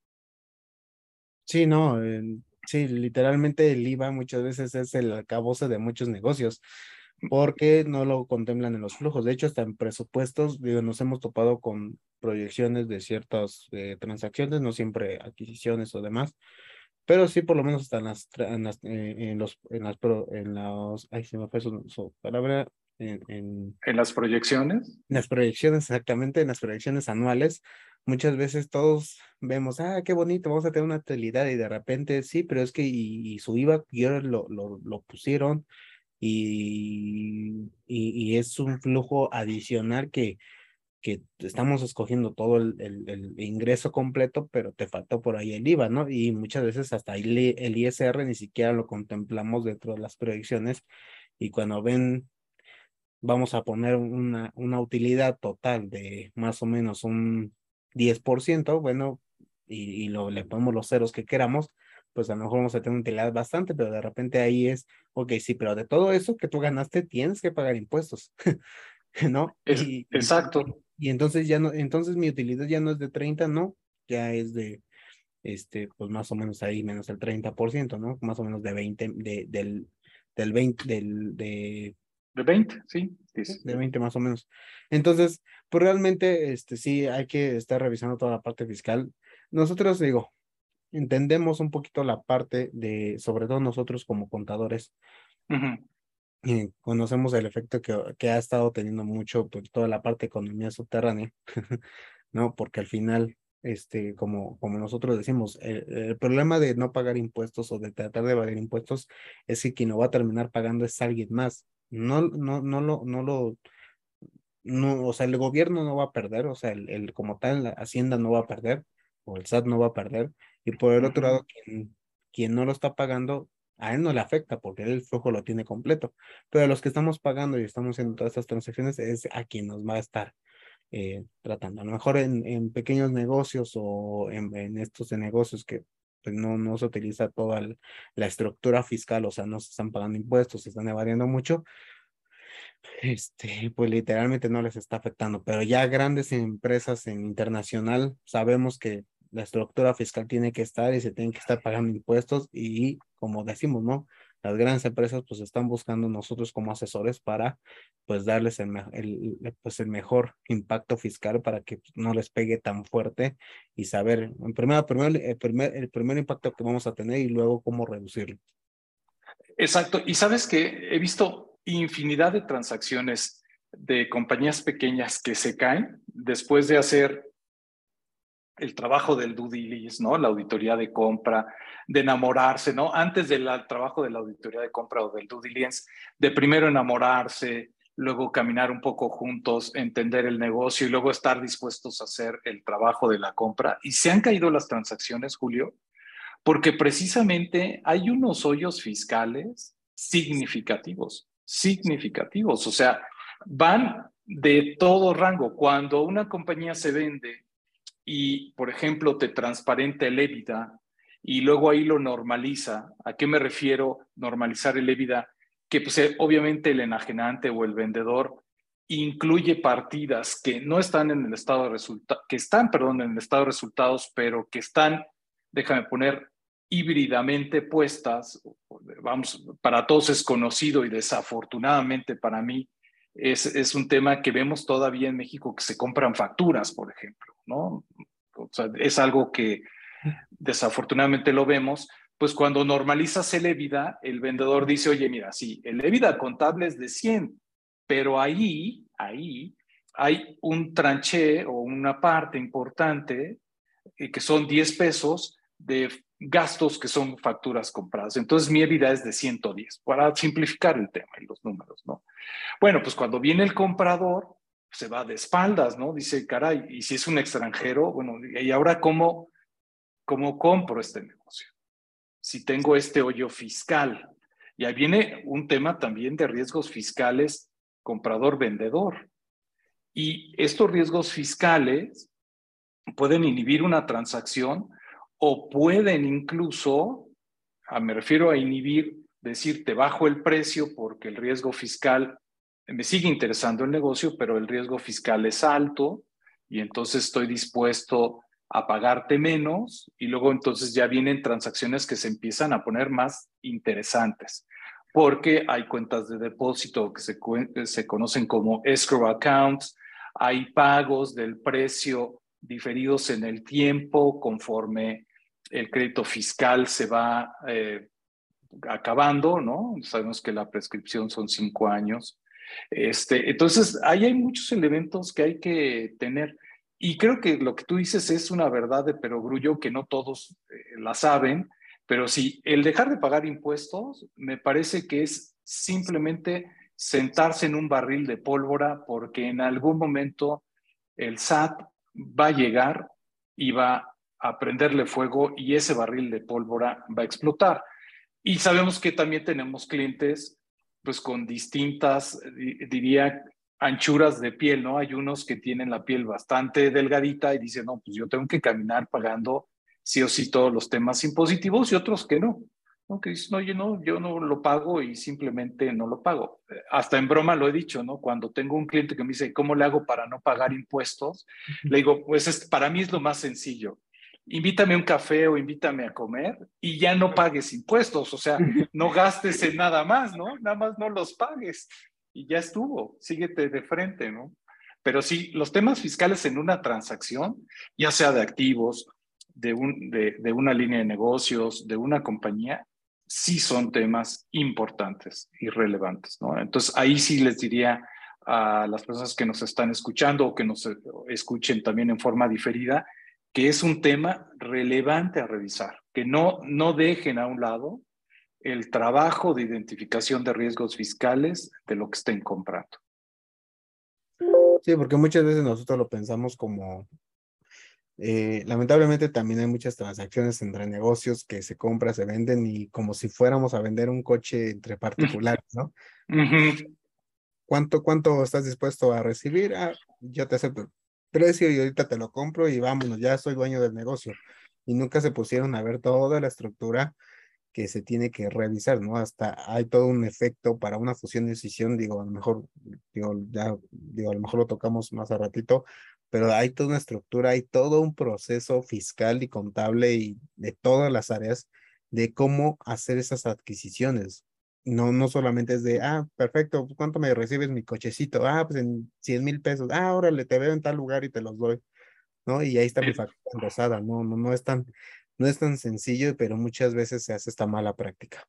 Sí, no, sí, literalmente el IVA muchas veces es el acabose de muchos negocios porque no lo contemplan en los flujos. De hecho, hasta en presupuestos, digo, nos hemos topado con proyecciones de ciertas eh, transacciones, no siempre adquisiciones o demás, pero sí por lo menos están las, en, las, eh, en los, en las, en los, ay, se me fue su, palabra, en, en, en, las proyecciones. En las proyecciones, exactamente, en las proyecciones anuales. Muchas veces todos vemos, ah, qué bonito, vamos a tener una utilidad y de repente sí, pero es que y, su IVA lo, lo, lo pusieron y, y, es un flujo adicional que, que estamos escogiendo todo el, el, ingreso completo, pero te faltó por ahí el IVA, ¿no? Y muchas veces hasta el, el ISR ni siquiera lo contemplamos dentro de las proyecciones y cuando ven, vamos a poner una, una utilidad total de más o menos un 10%, bueno, y, y lo, le ponemos los ceros que queramos, pues a lo mejor vamos a tener utilidad bastante, pero de repente ahí es, ok, sí, pero de todo eso que tú ganaste tienes que pagar impuestos, (laughs) ¿no? exacto. Y, entonces ya no, entonces mi utilidad ya no es de 30, no, ya es de, este, pues más o menos ahí menos el 30%, ¿no? Más o menos de 20, de, del, del 20, del, de... De 20, sí. De 20 más o menos. Entonces, pues realmente, este, sí, hay que estar revisando toda la parte fiscal. Nosotros, digo, entendemos un poquito la parte de, sobre todo nosotros como contadores, y conocemos el efecto que, que, ha estado teniendo mucho pues, toda la parte de economía subterránea, (laughs) ¿no? Porque al final, este, como, como nosotros decimos, el, problema de no pagar impuestos o de tratar de evadir impuestos es que quien lo va a terminar pagando es alguien más. No, no, no lo, no lo, no, o sea, el gobierno no va a perder, o sea, el, el como tal, la Hacienda no va a perder, o el SAT no va a perder, y por el otro lado, quien, quien no lo está pagando, a él no le afecta porque él el flujo lo tiene completo, pero los que estamos pagando y estamos haciendo todas estas transacciones es a quien nos va a estar eh, tratando. A lo mejor en, en pequeños negocios o en, en, estos de negocios que pues no, no se utiliza toda la estructura fiscal, o sea, no se están pagando impuestos, se están evadiendo mucho, este, pues literalmente no les está afectando, pero ya grandes empresas en internacional sabemos que la estructura fiscal tiene que estar y se tienen que estar pagando impuestos y como decimos, ¿no? Las grandes empresas pues están buscando nosotros como asesores para pues darles el, el, pues, el mejor impacto fiscal para que no les pegue tan fuerte y saber, en primero, primero, el, primer, el primer impacto que vamos a tener y luego cómo reducirlo. Exacto. Y sabes que he visto infinidad de transacciones de compañías pequeñas que se caen después de hacer el trabajo del due diligence, ¿no? La auditoría de compra, de enamorarse, ¿no? Antes del trabajo de la auditoría de compra o del due diligence, de primero enamorarse, luego caminar un poco juntos, entender el negocio y luego estar dispuestos a hacer el trabajo de la compra. Y se han caído las transacciones, Julio, porque precisamente hay unos hoyos fiscales significativos significativos, o sea, van de todo rango. Cuando una compañía se vende y, por ejemplo, te transparenta el EBITDA y luego ahí lo normaliza, ¿a qué me refiero normalizar el EBITDA? Que pues, eh, obviamente el enajenante o el vendedor incluye partidas que no están en el estado de resultados, que están, perdón, en el estado de resultados, pero que están, déjame poner, híbridamente puestas, vamos, para todos es conocido y desafortunadamente para mí es, un tema que vemos todavía en México que se compran facturas, por ejemplo, ¿no? O sea, es algo que desafortunadamente lo vemos, pues cuando normalizas el EBITDA, el vendedor dice, oye, mira, sí, el EBITDA contable es de 100, pero ahí, ahí hay un tranché o una parte importante eh, que son 10 pesos de gastos que son facturas compradas. Entonces mi EBITDA es de 110, para simplificar el tema y los números, ¿no? Bueno, pues cuando viene el comprador, se va de espaldas, ¿no? Dice, caray, y si es un extranjero, bueno, ¿y ahora cómo, cómo compro este negocio? Si tengo este hoyo fiscal. Y ahí viene un tema también de riesgos fiscales comprador-vendedor. Y estos riesgos fiscales pueden inhibir una transacción o pueden incluso, me refiero a inhibir, decir, te bajo el precio porque el riesgo fiscal, me sigue interesando el negocio, pero el riesgo fiscal es alto y entonces estoy dispuesto a pagarte menos y luego entonces ya vienen transacciones que se empiezan a poner más interesantes porque hay cuentas de depósito que se, se conocen como escrow accounts, hay pagos del precio diferidos en el tiempo conforme el crédito fiscal se va eh, acabando, ¿no? Sabemos que la prescripción son cinco años. Este, entonces, ahí hay muchos elementos que hay que tener. Y creo que lo que tú dices es una verdad de perogrullo que no todos eh, la saben, pero sí, el dejar de pagar impuestos me parece que es simplemente sentarse en un barril de pólvora porque en algún momento el SAT va a llegar y va a prenderle fuego y ese barril de pólvora va a explotar. Y sabemos que también tenemos clientes pues con distintas, diría, anchuras de piel, ¿no? Hay unos que tienen la piel bastante delgadita y dicen, no, pues yo tengo que caminar pagando sí o sí todos los temas impositivos y otros que no. ¿no? Que dicen, oye, no, yo no lo pago y simplemente no lo pago. Hasta en broma lo he dicho, ¿no? Cuando tengo un cliente que me dice, ¿cómo le hago para no pagar impuestos? Le digo, pues es, para mí es lo más sencillo invítame un café o invítame a comer y ya no pagues impuestos, o sea, (laughs) no gastes en nada más, ¿no? Nada más no los pagues y ya estuvo, síguete de frente, ¿no? Pero sí, los temas fiscales en una transacción, ya sea de activos, de, un, de, de una línea de negocios, de una compañía, sí son temas importantes y relevantes, ¿no? Entonces ahí sí les diría a las personas que nos están escuchando o que nos escuchen también en forma diferida, que es un tema relevante a revisar, que no, no dejen a un lado el trabajo de identificación de riesgos fiscales de lo que estén comprando. Sí, porque muchas veces nosotros lo pensamos como, eh, lamentablemente también hay muchas transacciones entre negocios que se compran, se venden y como si fuéramos a vender un coche entre particulares, (laughs) ¿no? ¿Cuánto, ¿Cuánto estás dispuesto a recibir? Ah, yo te acepto precio y ahorita te lo compro y vámonos, ya soy dueño del negocio. Y nunca se pusieron a ver toda la estructura que se tiene que revisar, ¿no? Hasta hay todo un efecto para una fusión de decisión, digo, a lo mejor, digo, ya, digo, a lo mejor lo tocamos más a ratito, pero hay toda una estructura, hay todo un proceso fiscal y contable y de todas las áreas de cómo hacer esas adquisiciones. No, no solamente es de, ah, perfecto, ¿cuánto me recibes mi cochecito? Ah, pues en 100 mil pesos. Ah, órale, te veo en tal lugar y te los doy. ¿No? Y ahí está mi factura engrosada, no, no, no es tan, no es tan sencillo, pero muchas veces se hace esta mala práctica.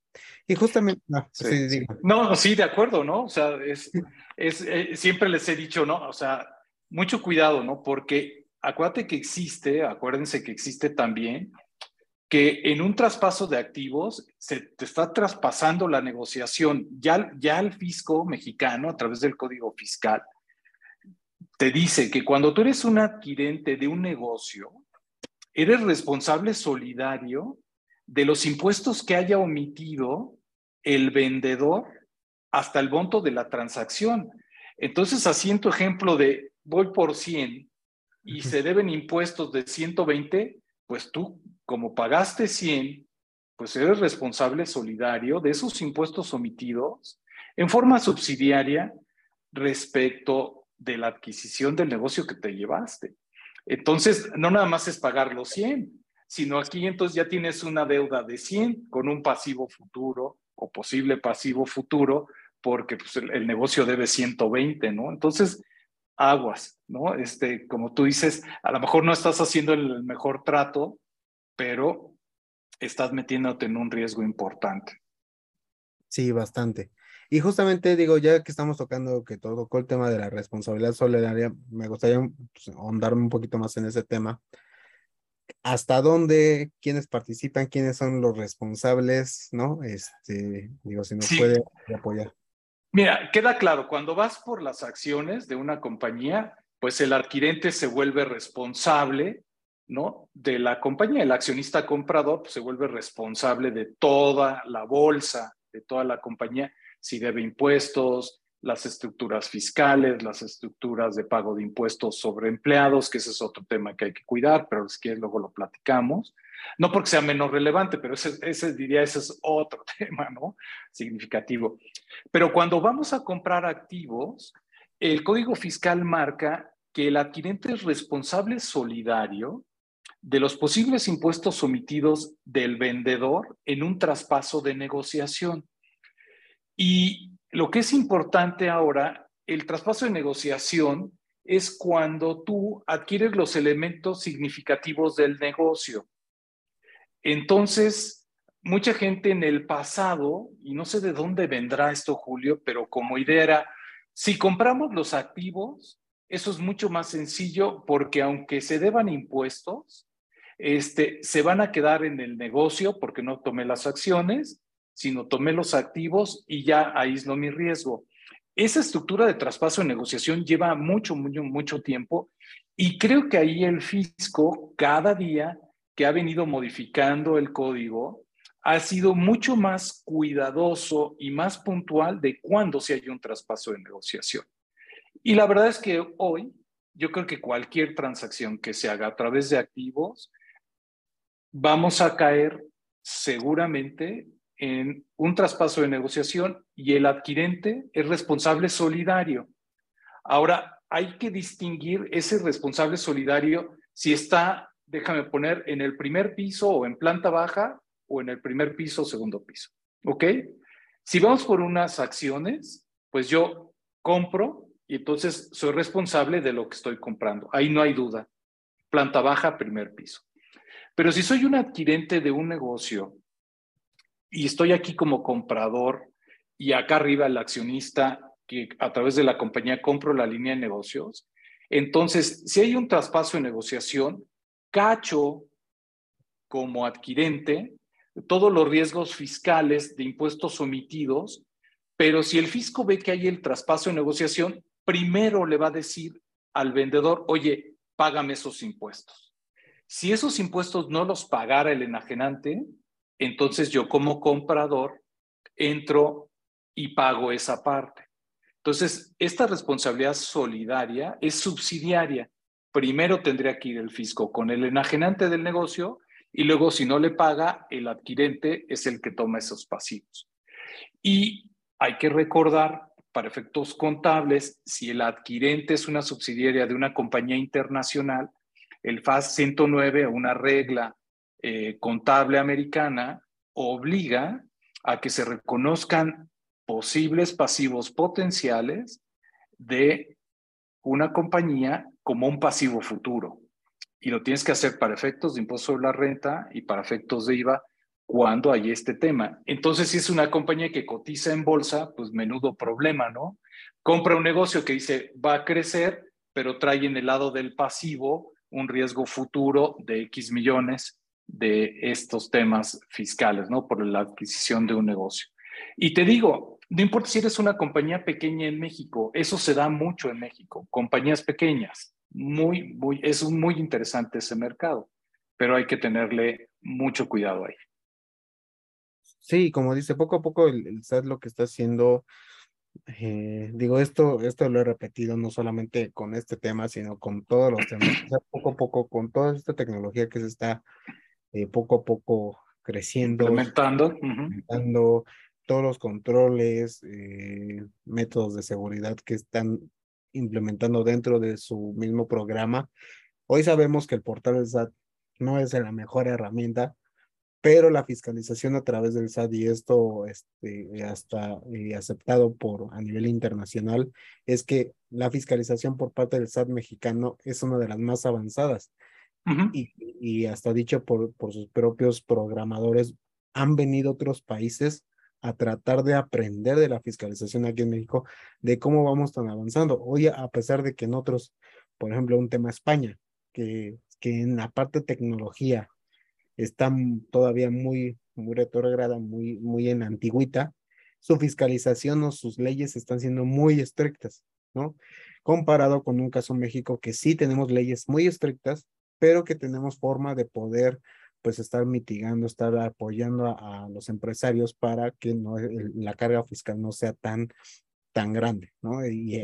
Y justamente, no, sí, no, sí, de acuerdo, ¿no? O sea, es, es eh, siempre les he dicho, ¿no? O sea, mucho cuidado, ¿no? Porque acuérdate que existe, acuérdense que existe también que en un traspaso de activos se te está traspasando la negociación. Ya, ya el fisco mexicano, a través del código fiscal, te dice que cuando tú eres un adquirente de un negocio, eres responsable solidario de los impuestos que haya omitido el vendedor hasta el monto de la transacción. Entonces, así en tu ejemplo de voy por 100 y se deben impuestos de 120, pues tú, como pagaste 100, pues eres responsable solidario de esos impuestos omitidos en forma subsidiaria respecto de la adquisición del negocio que te llevaste. Entonces, no nada más es pagar los 100, sino aquí entonces ya tienes una deuda de 100 con un pasivo futuro o posible pasivo futuro, porque pues, el, negocio debe 120, ¿no? Entonces, aguas, ¿no? Este, como tú dices, a lo mejor no estás haciendo el mejor trato, pero estás metiéndote en un riesgo importante. Sí, bastante. Y justamente digo, ya que estamos tocando que tocó el tema de la responsabilidad solidaria, me gustaría pues, ahondarme un poquito más en ese tema. ¿Hasta dónde, quiénes participan, quiénes son los responsables, no? Este, digo, si nos puede apoyar. Mira, queda claro, cuando vas por las acciones de una compañía, pues el adquirente se vuelve responsable, ¿no? De la compañía. El accionista comprador pues, se vuelve responsable de toda la bolsa, de toda la compañía si debe impuestos, las estructuras fiscales, las estructuras de pago de impuestos sobre empleados, que ese es otro tema que hay que cuidar, pero es que luego lo platicamos. No porque sea menos relevante, pero ese, ese diría, ese es otro (laughs) tema, ¿no? Significativo. Pero cuando vamos a comprar activos, el Código Fiscal marca que el adquirente es responsable solidario de los posibles impuestos omitidos del vendedor en un traspaso de negociación. Y lo que es importante ahora, el traspaso de negociación es cuando tú adquieres los elementos significativos del negocio. Entonces, mucha gente en el pasado, y no sé de dónde vendrá esto, Julio, pero como idea era, si compramos los activos, eso es mucho más sencillo porque aunque se deban impuestos, este, se van a quedar en el negocio porque no tomé las acciones sino tomé los activos y ya aíslo mi riesgo. Esa estructura de traspaso de negociación lleva mucho, mucho, mucho tiempo y creo que ahí el fisco cada día que ha venido modificando el código ha sido mucho más cuidadoso y más puntual de cuándo se hay un traspaso de negociación. Y la verdad es que hoy yo creo que cualquier transacción que se haga a través de activos, vamos a caer seguramente en un traspaso de negociación y el adquirente es responsable solidario. Ahora, hay que distinguir ese responsable solidario si está, déjame poner, en el primer piso o en planta baja o en el primer piso o segundo piso. ¿Ok? Si vamos por unas acciones, pues yo compro y entonces soy responsable de lo que estoy comprando. Ahí no hay duda. Planta baja, primer piso. Pero si soy un adquirente de un negocio y estoy aquí como comprador y acá arriba el accionista que a través de la compañía compro la línea de negocios, entonces si hay un traspaso de negociación, cacho como adquirente todos los riesgos fiscales de impuestos omitidos, pero si el fisco ve que hay el traspaso de negociación, primero le va a decir al vendedor, oye, págame esos impuestos. Si esos impuestos no los pagara el enajenante, entonces yo como comprador entro y pago esa parte. Entonces, esta responsabilidad solidaria es subsidiaria. Primero tendría que ir el fisco con el enajenante del negocio y luego si no le paga, el adquirente es el que toma esos pasivos. Y hay que recordar, para efectos contables, si el adquirente es una subsidiaria de una compañía internacional, el FAS 109, una regla eh, contable americana, obliga a que se reconozcan posibles pasivos potenciales de una compañía como un pasivo futuro y lo tienes que hacer para efectos de impuesto sobre la renta y para efectos de IVA cuando hay este tema. Entonces, si es una compañía que cotiza en bolsa, pues menudo problema, ¿no? Compra un negocio que dice va a crecer, pero trae en el lado del pasivo un riesgo futuro de X millones de estos temas fiscales, ¿no? Por la adquisición de un negocio. Y te digo, no importa si eres una compañía pequeña en México, eso se da mucho en México, compañías pequeñas muy, muy, es muy interesante ese mercado, pero hay que tenerle mucho cuidado ahí. Sí, como dice, poco a poco el, SAT lo que está haciendo, eh, digo, esto, esto lo he repetido no solamente con este tema, sino con todos los temas, poco a poco, con toda esta tecnología que se está eh, poco a poco creciendo, implementando, todos los controles, eh, métodos de seguridad que están implementando dentro de su mismo programa. Hoy sabemos que el portal del SAT no es la mejor herramienta, pero la fiscalización a través del SAT y esto este, hasta eh, aceptado por a nivel internacional es que la fiscalización por parte del SAT mexicano es una de las más avanzadas y, y, hasta dicho por, por sus propios programadores han venido otros países a tratar de aprender de la fiscalización aquí en México, de cómo vamos tan avanzando. Hoy, a pesar de que en otros, por ejemplo, un tema España, que, que en la parte de tecnología está todavía muy, muy retrógrada, muy, muy en antigüita, su fiscalización o sus leyes están siendo muy estrictas, ¿no? Comparado con un caso México que sí tenemos leyes muy estrictas, pero que tenemos forma de poder pues estar mitigando, estar apoyando a, los empresarios para que no, la carga fiscal no sea tan, tan grande, ¿no? Y,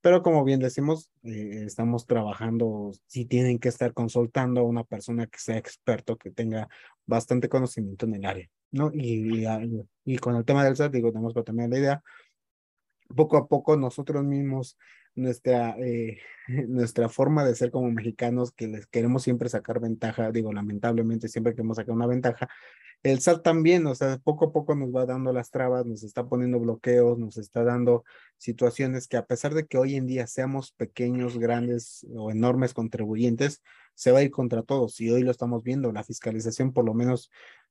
pero como bien decimos, eh, estamos trabajando, si tienen que estar consultando a una persona que sea experto, que tenga bastante conocimiento en el área, ¿no? Y, y, con el tema del SAT, digo, tenemos que tener la idea, poco a poco nosotros mismos nuestra, eh, (laughs) nuestra forma de ser como mexicanos, que les queremos siempre sacar ventaja, digo, lamentablemente siempre queremos sacar una ventaja, el SAT también, o sea, poco a poco nos va dando las trabas, nos está poniendo bloqueos, nos está dando situaciones que a pesar de que hoy en día seamos pequeños, grandes o enormes contribuyentes, se va a ir contra todos y hoy lo estamos viendo, la fiscalización por lo menos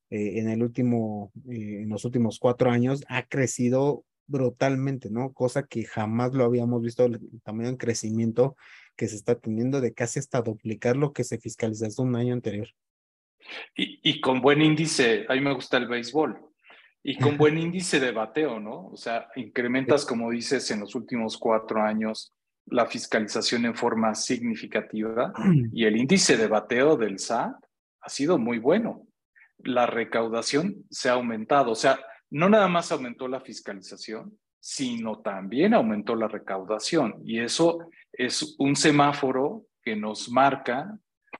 eh, en el último, eh, en los últimos cuatro años ha crecido brutalmente, ¿no? Cosa que jamás lo habíamos visto, el tamaño de crecimiento que se está teniendo de casi hasta duplicar lo que se fiscalizó un año anterior. Y, y con buen índice, a mí me gusta el béisbol, y con (laughs) buen índice de bateo, ¿no? O sea, incrementas, como dices, en los últimos cuatro años la fiscalización en forma significativa (clears throat) y el índice de bateo del SAT ha sido muy bueno. La recaudación se ha aumentado, o sea, no nada más aumentó la fiscalización, sino también aumentó la recaudación. Y eso es un semáforo que nos marca,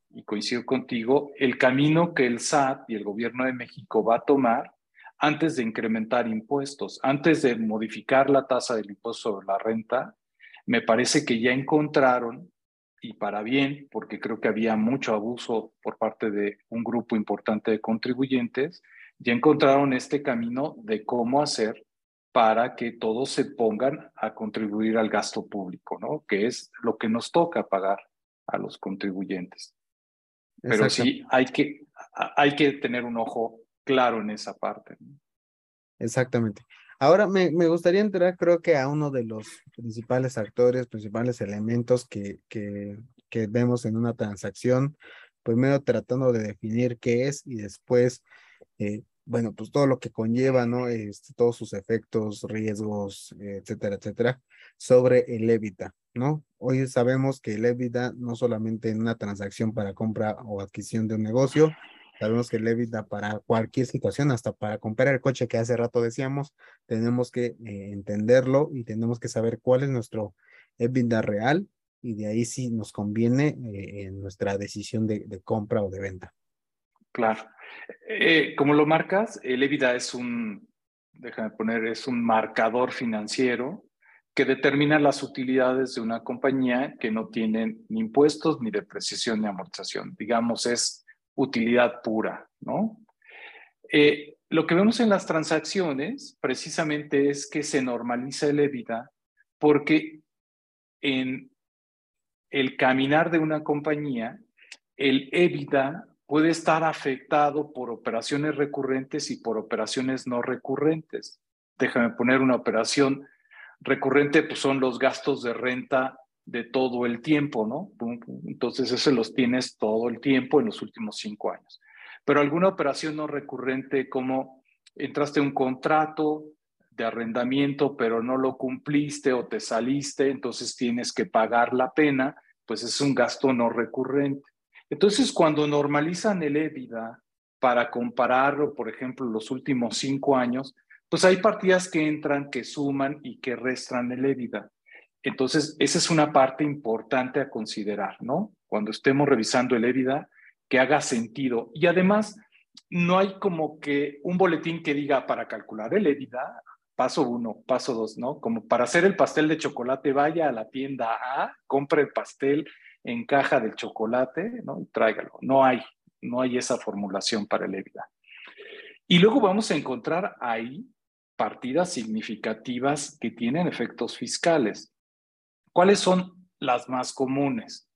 y coincido contigo, el camino que el SAT y el gobierno de México va a tomar antes de incrementar impuestos, antes de modificar la tasa del impuesto sobre la renta. Me parece que ya encontraron, y para bien, porque creo que había mucho abuso por parte de un grupo importante de contribuyentes, ya encontraron este camino de cómo hacer para que todos se pongan a contribuir al gasto público, ¿no? Que es lo que nos toca pagar a los contribuyentes. Pero sí hay que, hay que tener un ojo claro en esa parte. Exactamente. Ahora me, me, gustaría entrar, creo que a uno de los principales actores, principales elementos que, que, que vemos en una transacción, primero tratando de definir qué es y después, eh, bueno, pues todo lo que conlleva, ¿no? Este, todos sus efectos, riesgos, etcétera, etcétera, sobre el EBITDA, ¿no? Hoy sabemos que el EBITDA no solamente en una transacción para compra o adquisición de un negocio, Sabemos que el EBITDA para cualquier situación, hasta para comprar el coche que hace rato decíamos, tenemos que eh, entenderlo y tenemos que saber cuál es nuestro EBITDA real y de ahí sí nos conviene eh, en nuestra decisión de, compra o de venta. Claro. Eh, como lo marcas, el EBITDA es un, déjame poner, es un marcador financiero que determina las utilidades de una compañía que no tiene ni impuestos, ni depreciación, ni amortización. Digamos, es utilidad pura, ¿no? Eh, lo que vemos en las transacciones precisamente es que se normaliza el EBITDA porque en el caminar de una compañía, el EBITDA puede estar afectado por operaciones recurrentes y por operaciones no recurrentes. Déjame poner una operación recurrente, pues son los gastos de renta de todo el tiempo, ¿no? Entonces, eso los tienes todo el tiempo en los últimos cinco años. Pero alguna operación no recurrente como entraste a un contrato de arrendamiento, pero no lo cumpliste o te saliste, entonces tienes que pagar la pena, pues es un gasto no recurrente. Entonces, cuando normalizan el EBITDA para compararlo, por ejemplo, los últimos cinco años, pues hay partidas que entran, que suman y que restan el EBITDA. Entonces, esa es una parte importante a considerar, ¿no? Cuando estemos revisando el EBITDA, que haga sentido. Y además, no hay como que un boletín que diga para calcular el EBITDA, paso uno, paso dos, ¿no? Como para hacer el pastel de chocolate, vaya a la tienda A, compre el pastel en caja del chocolate, ¿no? Y tráigalo. No hay, no hay esa formulación para el EBITDA. Y luego vamos a encontrar ahí partidas significativas que tienen efectos fiscales. ¿Cuáles son las más comunes?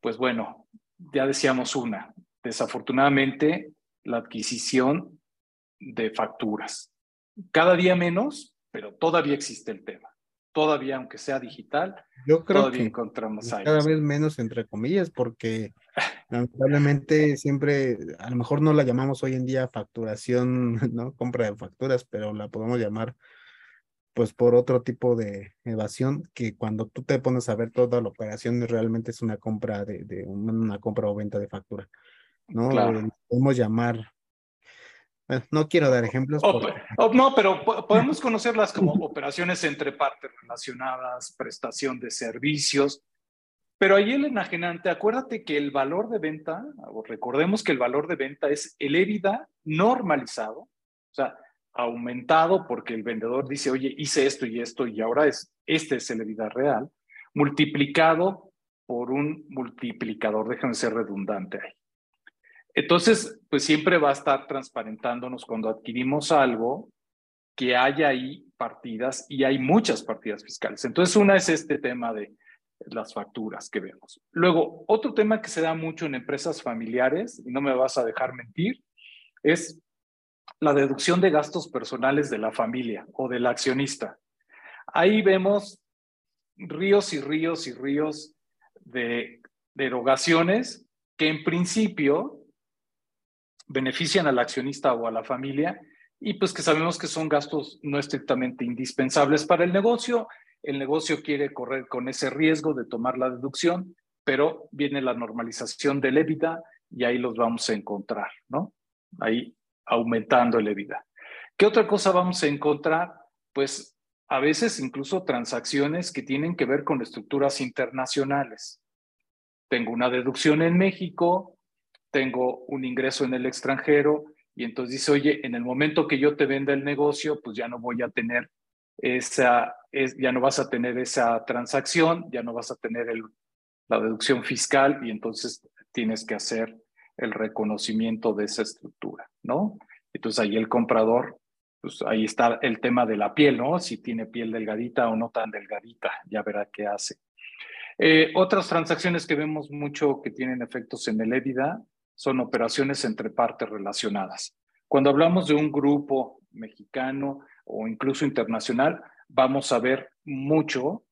Pues bueno, ya decíamos una, desafortunadamente la adquisición de facturas. Cada día menos, pero todavía existe el tema. Todavía, aunque sea digital, Yo creo todavía que encontramos. Cada vez menos, entre comillas, porque (laughs) lamentablemente siempre, a lo mejor no la llamamos hoy en día facturación, (laughs) ¿no? Compra de facturas, pero la podemos llamar pues por otro tipo de evasión que cuando tú te pones a ver toda la operación realmente es una compra de, de una compra o venta de factura, ¿no? Claro. Podemos llamar, bueno, no quiero dar ejemplos. O, o, no, pero podemos conocerlas como operaciones entre partes relacionadas, prestación de servicios, pero ahí el enajenante, acuérdate que el valor de venta, o recordemos que el valor de venta es el EBITDA normalizado, o sea, aumentado porque el vendedor dice, oye, hice esto y esto y ahora es, este es el vida real, multiplicado por un multiplicador, déjame ser redundante ahí. Entonces, pues siempre va a estar transparentándonos cuando adquirimos algo que haya ahí partidas y hay muchas partidas fiscales. Entonces, una es este tema de las facturas que vemos. Luego, otro tema que se da mucho en empresas familiares, y no me vas a dejar mentir, es la deducción de gastos personales de la familia o del accionista. Ahí vemos ríos y ríos y ríos de derogaciones que en principio benefician al accionista o a la familia y pues que sabemos que son gastos no estrictamente indispensables para el negocio. El negocio quiere correr con ese riesgo de tomar la deducción, pero viene la normalización del EBITDA y ahí los vamos a encontrar, ¿no? Ahí aumentando el EBITDA. ¿Qué otra cosa vamos a encontrar? Pues a veces incluso transacciones que tienen que ver con estructuras internacionales. Tengo una deducción en México, tengo un ingreso en el extranjero y entonces dice, oye, en el momento que yo te venda el negocio, pues ya no voy a tener esa, es, ya no vas a tener esa transacción, ya no vas a tener el, la deducción fiscal y entonces tienes que hacer el reconocimiento de esa estructura, ¿no? Entonces ahí el comprador, pues ahí está el tema de la piel, ¿no? Si tiene piel delgadita o no tan delgadita, ya verá qué hace. Eh, otras transacciones que vemos mucho que tienen efectos en el EBITDA son operaciones entre partes relacionadas. Cuando hablamos de un grupo mexicano o incluso internacional, vamos a ver mucho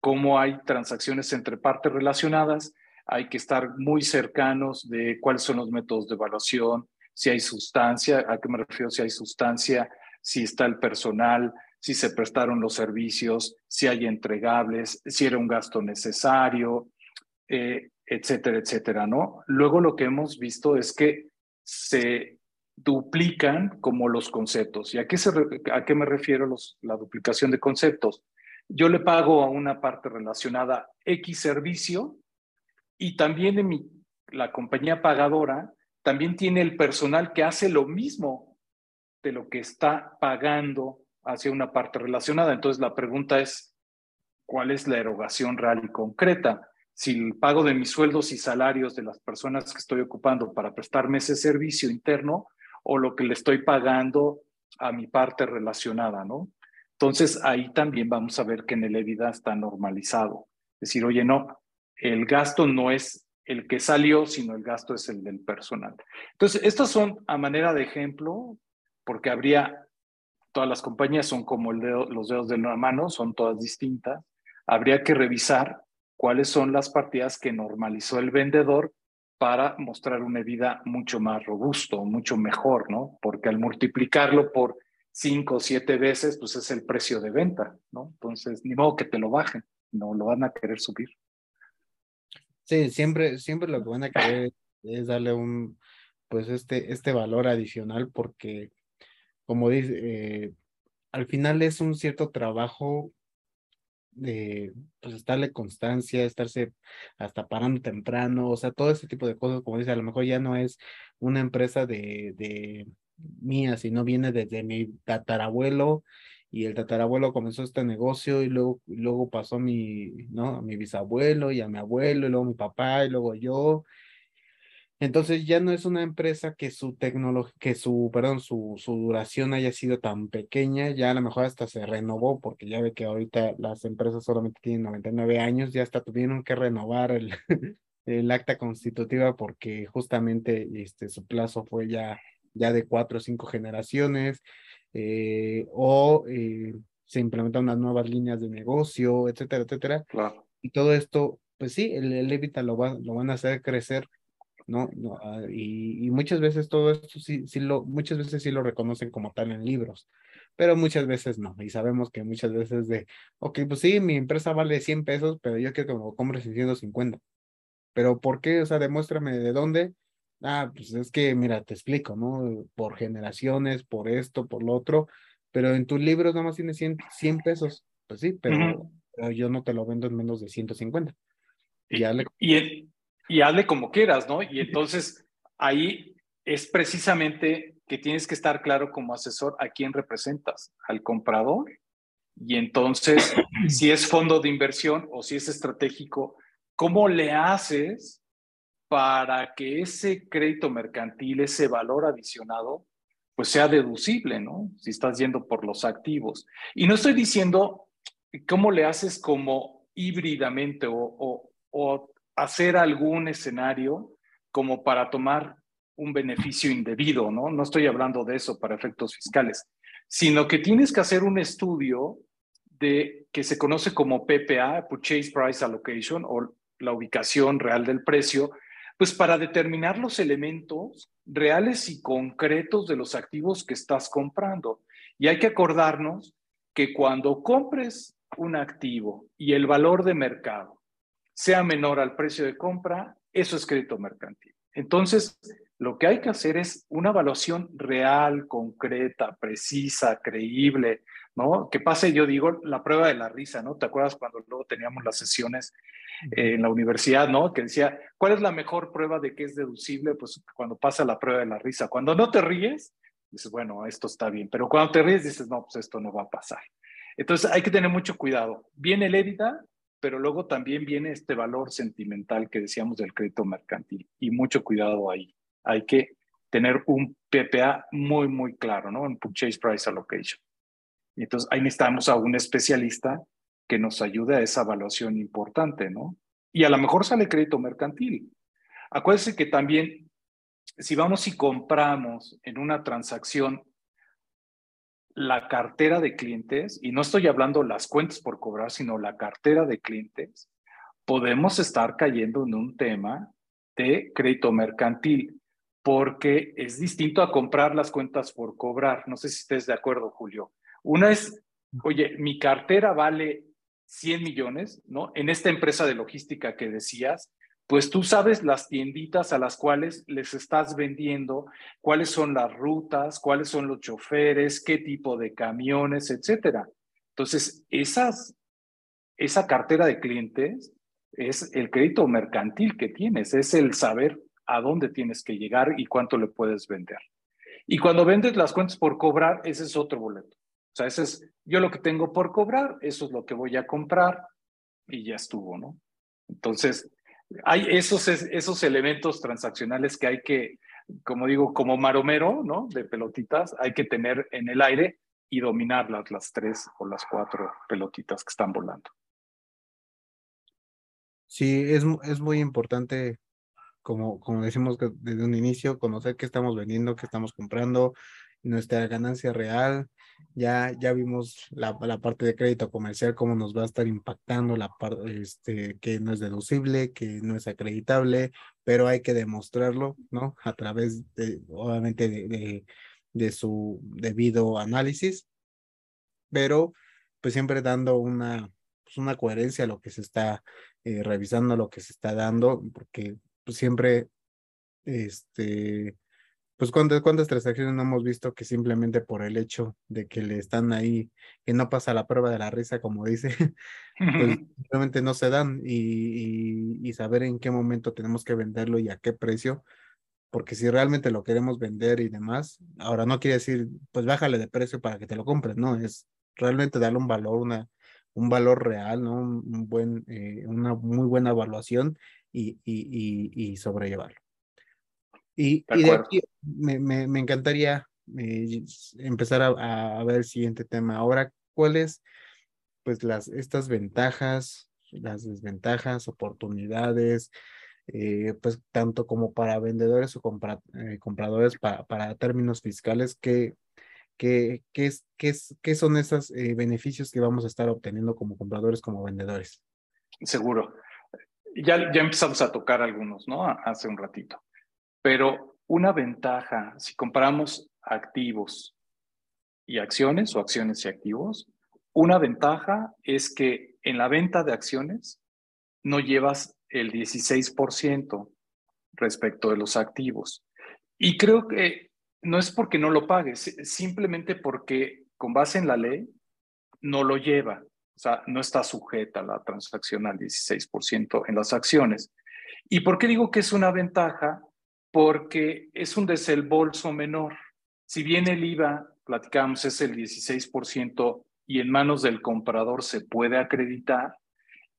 cómo hay transacciones entre partes relacionadas, hay que estar muy cercanos de cuáles son los métodos de evaluación, si hay sustancia, a qué me refiero si hay sustancia, si está el personal, si se prestaron los servicios, si hay entregables, si era un gasto necesario, eh, etcétera, etcétera, ¿no? Luego lo que hemos visto es que se duplican como los conceptos. ¿Y a qué, se, a qué me refiero los, la duplicación de conceptos? Yo le pago a una parte relacionada X servicio y también en mi, la compañía pagadora también tiene el personal que hace lo mismo de lo que está pagando hacia una parte relacionada. Entonces la pregunta es, ¿cuál es la erogación real y concreta? Si el pago de mis sueldos y salarios de las personas que estoy ocupando para prestarme ese servicio interno o lo que le estoy pagando a mi parte relacionada, ¿no? Entonces ahí también vamos a ver que en el EBITDA está normalizado. Es decir, oye, no, el gasto no es el que salió, sino el gasto es el del personal. Entonces, estos son a manera de ejemplo, porque habría todas las compañías son como los dedos de una mano, son todas distintas. Habría que revisar cuáles son las partidas que normalizó el vendedor para mostrar una vida mucho más robusto, mucho mejor, ¿no? Porque al multiplicarlo por cinco o siete veces, pues es el precio de venta, ¿no? Entonces, ni modo que te lo bajen, no lo van a querer subir. Sí, siempre, siempre lo que van a querer es darle un, pues este, este valor adicional porque como dice, eh, al final es un cierto trabajo de pues estarle constancia, estarse hasta parando temprano, o sea, todo ese tipo de cosas, como dice, a lo mejor ya no es una empresa de, de mía, sino viene desde mi tatarabuelo y el tatarabuelo comenzó este negocio y luego, luego pasó mi, ¿no? a mi bisabuelo y a mi abuelo y luego mi papá y luego yo entonces ya no es una empresa que su tecnología, que su, perdón, su, su duración haya sido tan pequeña, ya a lo mejor hasta se renovó, porque ya ve que ahorita las empresas solamente tienen 99 años, ya hasta tuvieron que renovar el, (laughs) el acta constitutiva porque justamente este, su plazo fue ya, ya de cuatro o cinco generaciones, eh, o eh, se implementan unas nuevas líneas de negocio, etcétera, etcétera. Y todo esto, pues sí, el, el Evita lo, va, lo van a hacer crecer ¿no? no ah, y, y, muchas veces todo esto sí, sí lo, muchas veces sí lo reconocen como tal en libros, pero muchas veces no. Y sabemos que muchas veces de, ok, pues sí, mi empresa vale 100 pesos, pero yo quiero que me lo compres en 150. Pero ¿por qué? O sea, demuéstrame de dónde. Ah, pues es que, mira, te explico, ¿no? Por generaciones, por esto, por lo otro, pero en tus libros nada más tienes 100, 100 pesos. Pues sí, pero, pero, yo no te lo vendo en menos de 150. Y, ya le... y, y hazle como quieras, ¿no? Y entonces ahí es precisamente que tienes que estar claro como asesor a quién representas, al comprador. Y entonces, (clears throat) si es fondo de inversión o si es estratégico, ¿cómo le haces para que ese crédito mercantil, ese valor adicionado, pues sea deducible, ¿no? Si estás yendo por los activos. Y no estoy diciendo cómo le haces como híbridamente o, o, o hacer algún escenario como para tomar un beneficio indebido, ¿no? No estoy hablando de eso para efectos fiscales, sino que tienes que hacer un estudio de que se conoce como PPA, Purchase Price Allocation, o la ubicación real del precio, pues para determinar los elementos reales y concretos de los activos que estás comprando. Y hay que acordarnos que cuando compres un activo y el valor de mercado sea menor al precio de compra, eso es crédito mercantil. Entonces, lo que hay que hacer es una evaluación real, concreta, precisa, creíble, ¿no? Que pase, yo digo, la prueba de la risa, ¿no? ¿Te acuerdas cuando luego teníamos las sesiones eh, en la universidad, ¿no? Que decía, ¿cuál es la mejor prueba de que es deducible? Pues cuando pasa la prueba de la risa. Cuando no te ríes, dices, bueno, esto está bien, pero cuando te ríes dices, no, pues esto no va a pasar. Entonces hay que tener mucho cuidado. Viene el EDITA, pero luego también viene este valor sentimental que decíamos del crédito mercantil y mucho cuidado ahí. Hay que tener un PPA muy, muy claro, ¿no? En Purchase Price Allocation. Y entonces ahí necesitamos a un especialista que nos ayude a esa evaluación importante, ¿no? Y a lo mejor sale crédito mercantil. Acuérdense que también, si vamos y compramos en una transacción la cartera de clientes, y no estoy hablando las cuentas por cobrar, sino la cartera de clientes, podemos estar cayendo en un tema de crédito mercantil, porque es distinto a comprar las cuentas por cobrar. No sé si estés de acuerdo, Julio. Una es, oye, mi cartera vale 100 millones, ¿no? En esta empresa de logística que decías, pues tú sabes las tienditas a las cuales les estás vendiendo, cuáles son las rutas, cuáles son los choferes, qué tipo de camiones, etcétera. Entonces, esas, esa cartera de clientes es el crédito mercantil que tienes, es el saber a dónde tienes que llegar y cuánto le puedes vender. Y cuando vendes las cuentas por cobrar, ese es otro boleto. O sea, ese es yo lo que tengo por cobrar, eso es lo que voy a comprar y ya estuvo, ¿no? Entonces, hay esos, esos elementos transaccionales que hay que, como digo, como maromero, ¿no? De pelotitas, hay que tener en el aire y dominarlas, las tres o las cuatro pelotitas que están volando. Sí, es, es muy importante, como, como decimos desde un inicio, conocer qué estamos vendiendo, qué estamos comprando, nuestra ganancia real. Ya, ya vimos la, la, parte de crédito comercial, cómo nos va a estar impactando la parte este, que no es deducible, que no es acreditable, pero hay que demostrarlo, ¿no? A través de, obviamente, de, de, de su debido análisis, pero pues siempre dando una, pues una coherencia a lo que se está eh, revisando, a lo que se está dando, porque pues siempre, este, pues cuántas, cuántas transacciones no hemos visto que simplemente por el hecho de que le están ahí, que no pasa la prueba de la risa, como dice, (laughs) pues (laughs) simplemente no se dan y, y, saber en qué momento tenemos que venderlo y a qué precio, porque si realmente lo queremos vender y demás, ahora no quiere decir, pues bájale de precio para que te lo compres, no, es realmente darle un valor, una, un valor real, ¿no? Un, buen, eh, una muy buena evaluación y, y, y, y sobrellevarlo. Y, de, de aquí me, me, me encantaría eh, empezar a, a, ver el siguiente tema. Ahora, ¿cuáles, pues, las, estas ventajas, las desventajas, oportunidades, eh, pues, tanto como para vendedores o compra, eh, compradores para, para términos fiscales, ¿qué, qué, qué, es, qué, es, qué son esos beneficios que vamos a estar obteniendo como compradores, como vendedores? Seguro. Ya, ya empezamos a tocar algunos, ¿no? Hace un ratito. Pero una ventaja, si comparamos activos y acciones o acciones y activos, una ventaja es que en la venta de acciones no llevas el 16% respecto de los activos. Y creo que no es porque no lo pagues, simplemente porque con base en la ley no lo lleva. O sea, no está sujeta la transacción al 16% en las acciones. ¿Y por qué digo que es una ventaja? Porque es un desembolso menor. Si bien el IVA, platicamos, es el 16% y en manos del comprador se puede acreditar,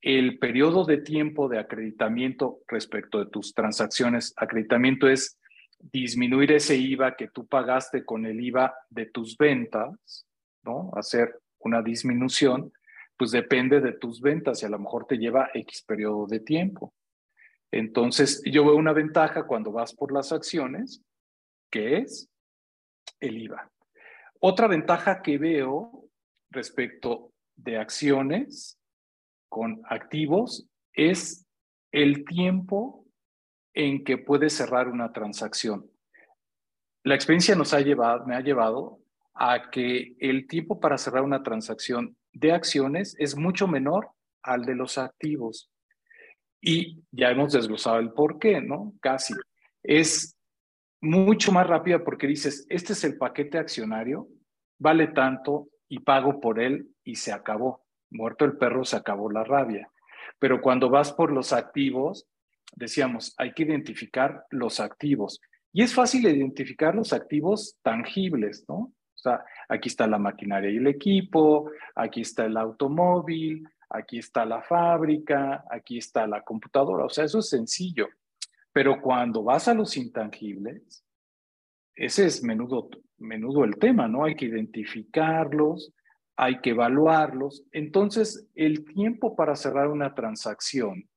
el periodo de tiempo de acreditamiento respecto de tus transacciones, acreditamiento es disminuir ese IVA que tú pagaste con el IVA de tus ventas, ¿no? Hacer una disminución, pues depende de tus ventas y a lo mejor te lleva X periodo de tiempo. Entonces, yo veo una ventaja cuando vas por las acciones, que es el IVA. Otra ventaja que veo respecto de acciones con activos es el tiempo en que puedes cerrar una transacción. La experiencia nos ha llevado, me ha llevado a que el tiempo para cerrar una transacción de acciones es mucho menor al de los activos. Y ya hemos desglosado el por qué, ¿no? Casi. Es mucho más rápida porque dices, este es el paquete accionario, vale tanto y pago por él y se acabó. Muerto el perro, se acabó la rabia. Pero cuando vas por los activos, decíamos, hay que identificar los activos. Y es fácil identificar los activos tangibles, ¿no? O sea, aquí está la maquinaria y el equipo, aquí está el automóvil, aquí está la fábrica, aquí está la computadora, o sea, eso es sencillo. Pero cuando vas a los intangibles, ese es menudo, menudo el tema, ¿no? Hay que identificarlos, hay que evaluarlos. Entonces, el tiempo para cerrar una transacción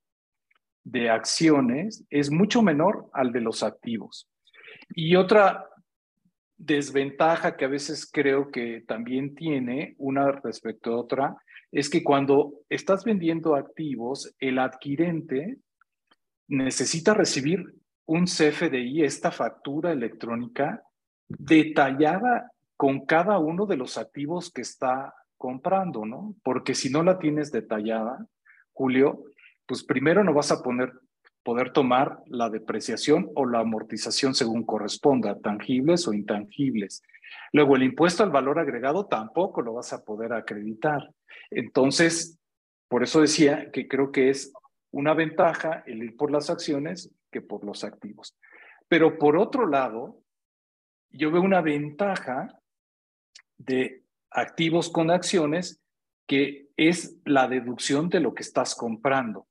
de acciones es mucho menor al de los activos. Y otra desventaja que a veces creo que también tiene una respecto a otra es que cuando estás vendiendo activos, el adquirente necesita recibir un CFDI, esta factura electrónica detallada con cada uno de los activos que está comprando, ¿no? Porque si no la tienes detallada, Julio, pues primero no vas a poder tomar la depreciación o la amortización según corresponda, tangibles o intangibles. Luego, el impuesto al valor agregado tampoco lo vas a poder acreditar. Entonces, por eso decía que creo que es una ventaja el ir por las acciones que por los activos. Pero por otro lado, yo veo una ventaja de activos con acciones que es la deducción de lo que estás comprando.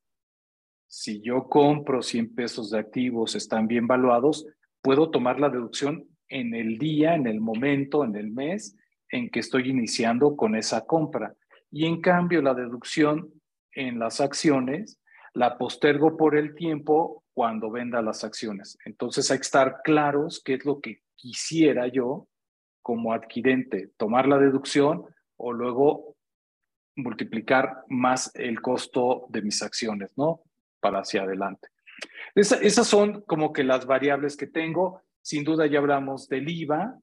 Si yo compro 100 pesos de activos, están bien valuados, puedo tomar la deducción en el día, en el momento, en el mes en que estoy iniciando con esa compra. Y en cambio, la deducción en las acciones la postergo por el tiempo cuando venda las acciones. Entonces hay que estar claros qué es lo que quisiera yo como adquirente, tomar la deducción o luego multiplicar más el costo de mis acciones, ¿no? Para hacia adelante. esas son como que las variables que tengo. Sin duda ya hablamos del IVA.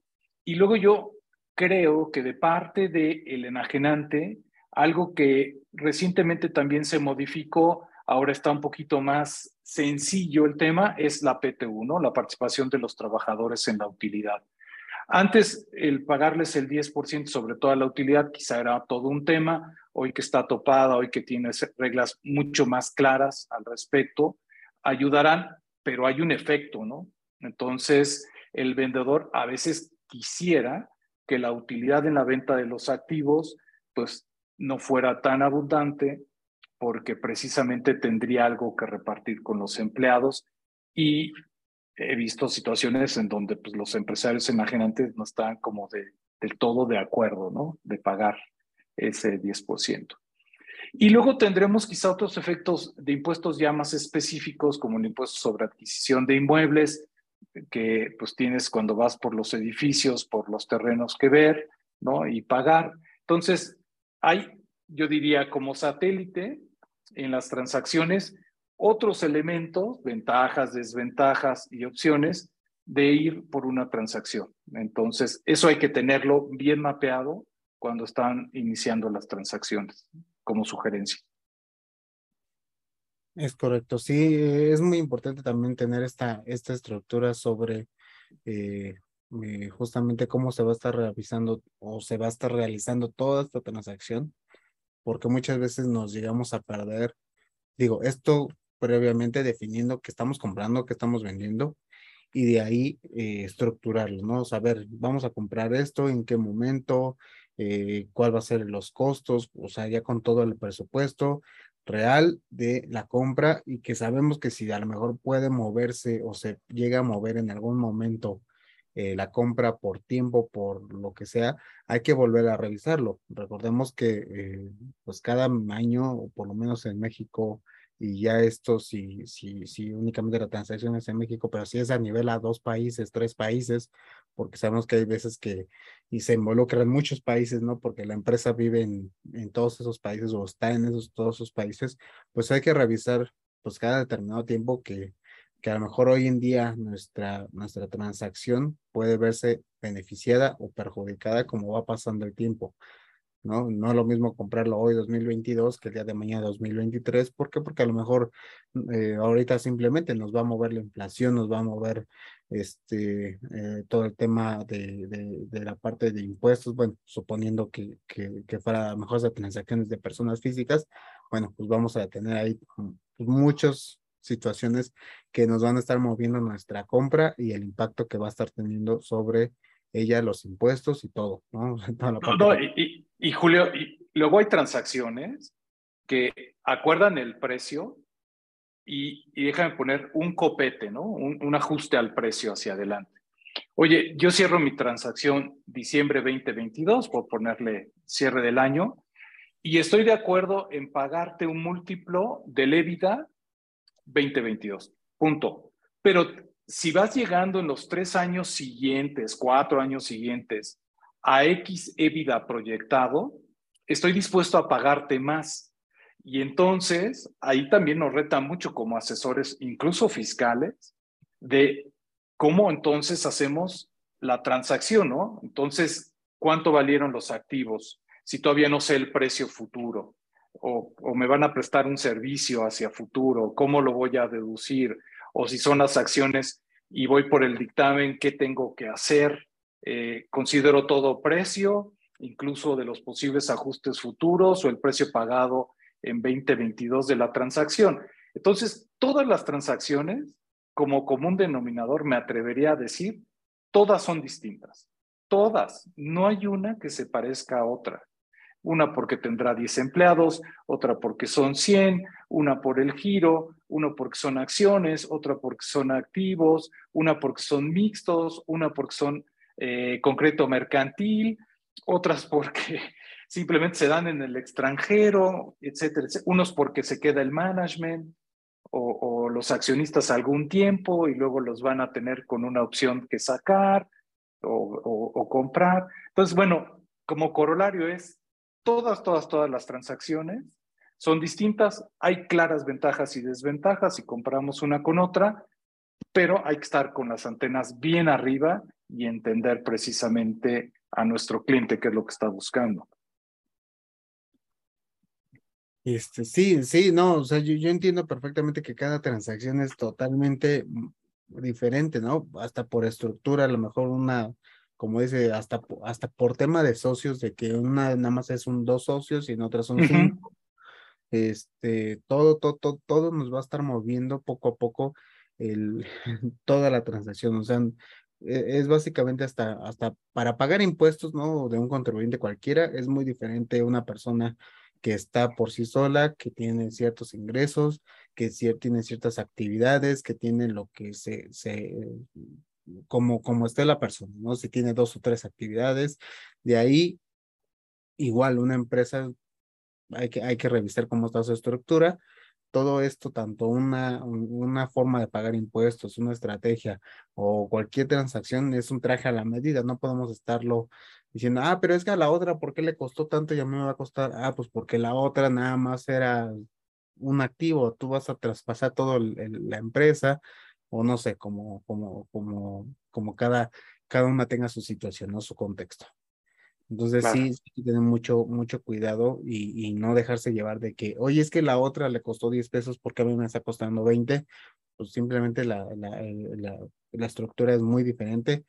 Y luego yo creo que de parte del el enajenante, algo que recientemente también se modificó, ahora está un poquito más sencillo el tema, es la PTU, ¿no? La participación de los trabajadores en la utilidad. Antes, el pagarles el 10% sobre toda la utilidad quizá era todo un tema, hoy que está topada, hoy que tiene reglas mucho más claras al respecto, ayudarán, pero hay un efecto, ¿no? Entonces, el vendedor a veces quisiera que la utilidad en la venta de los activos, pues, no fuera tan abundante porque precisamente tendría algo que repartir con los empleados y he visto situaciones en donde pues, los empresarios enajenantes no están como de, del todo de acuerdo, ¿no? De pagar ese 10%. Y luego tendremos quizá otros efectos de impuestos ya más específicos, como el impuesto sobre adquisición de inmuebles, que pues tienes cuando vas por los edificios, por los terrenos que ver, ¿no? Y pagar. Entonces, hay, yo diría, como satélite en las transacciones, otros elementos, ventajas, desventajas y opciones de ir por una transacción. Entonces, eso hay que tenerlo bien mapeado cuando están iniciando las transacciones, como sugerencia. Es correcto, sí, es muy importante también tener esta, esta estructura sobre eh, eh, justamente cómo se va a estar realizando o se va a estar realizando toda esta transacción, porque muchas veces nos llegamos a perder. Digo, esto previamente definiendo qué estamos comprando, qué estamos vendiendo y de ahí eh, estructurarlo, ¿no? Saber, vamos a comprar esto, en qué momento, eh, cuál va a ser los costos, o sea, ya con todo el presupuesto real de la compra y que sabemos que si a lo mejor puede moverse o se llega a mover en algún momento eh, la compra por tiempo, por lo que sea, hay que volver a revisarlo. Recordemos que pues cada año, o por lo menos en México, y ya esto si, si, si únicamente la transacción es en México, pero si es a nivel a dos países, tres países, porque sabemos que hay veces que y se involucran muchos países, ¿no? Porque la empresa vive en, en todos esos países o está en esos, todos esos países, pues hay que revisar pues cada determinado tiempo que, que a lo mejor hoy en día nuestra, nuestra transacción puede verse beneficiada o perjudicada como va pasando el tiempo. ¿no? No es lo mismo comprarlo hoy 2022 que el día de mañana 2023. ¿Por qué? Porque a lo mejor eh, ahorita simplemente nos va a mover la inflación, nos va a mover este, eh, todo el tema de, de, la parte de impuestos, bueno, suponiendo que, que, que fuera mejor de transacciones de personas físicas, bueno, pues vamos a tener ahí pues, muchas situaciones que nos van a estar moviendo nuestra compra y el impacto que va a estar teniendo sobre ella los impuestos y todo, ¿no? (laughs) no, y, Julio, y luego hay transacciones que acuerdan el precio y, y déjame poner un copete, ¿no? Un, un, ajuste al precio hacia adelante. Oye, yo cierro mi transacción diciembre 2022 por ponerle cierre del año y estoy de acuerdo en pagarte un múltiplo del EBITDA 2022. Punto. Pero si vas llegando en los tres años siguientes, cuatro años siguientes, a X EBITDA proyectado, estoy dispuesto a pagarte más. Y entonces, ahí también nos reta mucho como asesores, incluso fiscales, de cómo entonces hacemos la transacción, ¿no? Entonces, ¿cuánto valieron los activos? Si todavía no sé el precio futuro, o, me van a prestar un servicio hacia futuro, ¿cómo lo voy a deducir? O si son las acciones y voy por el dictamen, ¿qué tengo que hacer? Eh, considero todo precio, incluso de los posibles ajustes futuros o el precio pagado en 2022 de la transacción. Entonces, todas las transacciones, como común denominador, me atrevería a decir, todas son distintas. Todas. No hay una que se parezca a otra. Una porque tendrá 10 empleados, otra porque son 100, una por el giro, una porque son acciones, otra porque son activos, una porque son mixtos, una porque son eh, concreto mercantil, otras porque (laughs) simplemente se dan en el extranjero, etcétera, Unos porque se queda el management o, los accionistas algún tiempo y luego los van a tener con una opción que sacar o, o comprar. Entonces, bueno, como corolario es todas, todas, todas las transacciones son distintas, hay claras ventajas y desventajas si compramos una con otra, pero hay que estar con las antenas bien arriba y entender precisamente a nuestro cliente qué es lo que está buscando. Este, sí, sí, no, o sea, yo, yo entiendo perfectamente que cada transacción es totalmente diferente, ¿no? Hasta por estructura, a lo mejor una, como dice, hasta, hasta por tema de socios, de que una nada más es un dos socios y en otra son cinco. Este, todo, todo, todo, todo nos va a estar moviendo poco a poco el, (laughs) toda la transacción. O sea, e, es básicamente hasta, hasta para pagar impuestos, ¿no? De un contribuyente cualquiera, es muy diferente una persona que está por sí sola, que tiene ciertos ingresos, que tiene ciertas actividades, que tiene lo que se, se como, como esté la persona, ¿no? Si tiene dos o tres actividades, de ahí, igual una empresa, hay que, hay que revisar cómo está su estructura, todo esto, tanto una, una forma de pagar impuestos, una estrategia o cualquier transacción es un traje a la medida. No podemos estarlo diciendo, ah, pero es que a la otra, ¿por qué le costó tanto y a mí me va a costar? Ah, pues porque la otra nada más era un activo, tú vas a traspasar todo la empresa o no sé, como, como, como, como cada, cada una tenga su situación, ¿no? Su contexto. Entonces sí, hay que tener mucho, mucho cuidado y, y, no dejarse llevar de que, oye, es que la otra le costó 10 pesos porque a mí me está costando 20. Pues simplemente la, la, la, la estructura es muy diferente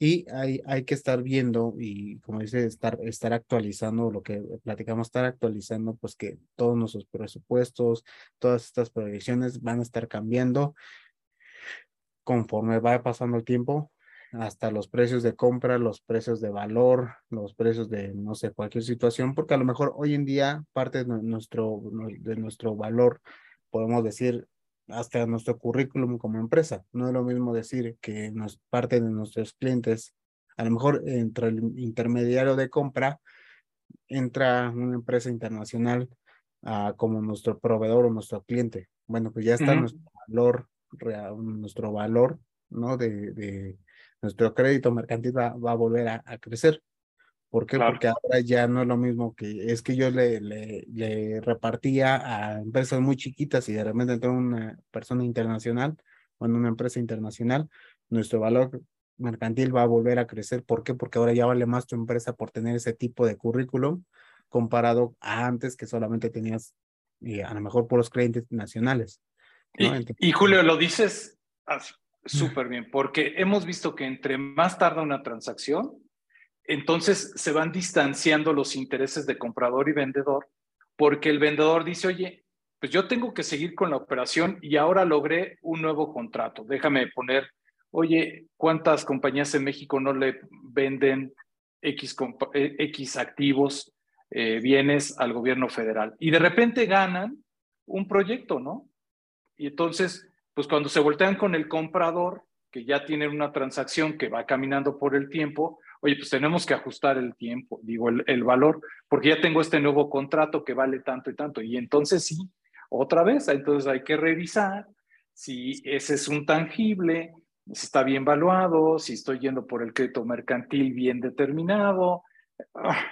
y hay, hay que estar viendo y como dice, estar, estar actualizando lo que platicamos, estar actualizando, pues que todos nuestros presupuestos, todas estas proyecciones van a estar cambiando conforme va pasando el tiempo hasta los precios de compra, los precios de valor, los precios de, no sé, cualquier situación, porque a lo mejor hoy en día parte de nuestro, de nuestro valor, podemos decir, hasta nuestro currículum como empresa. No es lo mismo decir que nos, parte de nuestros clientes, a lo mejor entre el intermediario de compra, entra una empresa internacional uh, como nuestro proveedor o nuestro cliente. Bueno, pues ya está nuestro valor, nuestro valor, ¿no? De, de, nuestro crédito mercantil va, va a volver a, a crecer. ¿Por qué? Porque ahora ya no es lo mismo que es que yo le, le, le, repartía a empresas muy chiquitas y de repente entró una persona internacional o en una empresa internacional, nuestro valor mercantil va a volver a crecer. ¿Por qué? Porque ahora ya vale más tu empresa por tener ese tipo de currículum comparado a antes que solamente tenías eh, a lo mejor por los clientes nacionales. ¿No? Y, y, Julio, lo dices súper bien, porque hemos visto que entre más tarda una transacción, entonces se van distanciando los intereses de comprador y vendedor, porque el vendedor dice, oye, pues yo tengo que seguir con la operación y ahora logré un nuevo contrato. Déjame poner, oye, ¿cuántas compañías en México no le venden X, eh, X activos, eh, bienes al gobierno federal? Y de repente ganan un proyecto, ¿no? Y entonces pues cuando se voltean con el comprador, que ya tiene una transacción que va caminando por el tiempo, oye, pues tenemos que ajustar el tiempo, digo, el, el, valor, porque ya tengo este nuevo contrato que vale tanto y tanto. Y entonces sí, otra vez, entonces hay que revisar si ese es un tangible, si está bien valuado, si estoy yendo por el crédito mercantil bien determinado. Ah,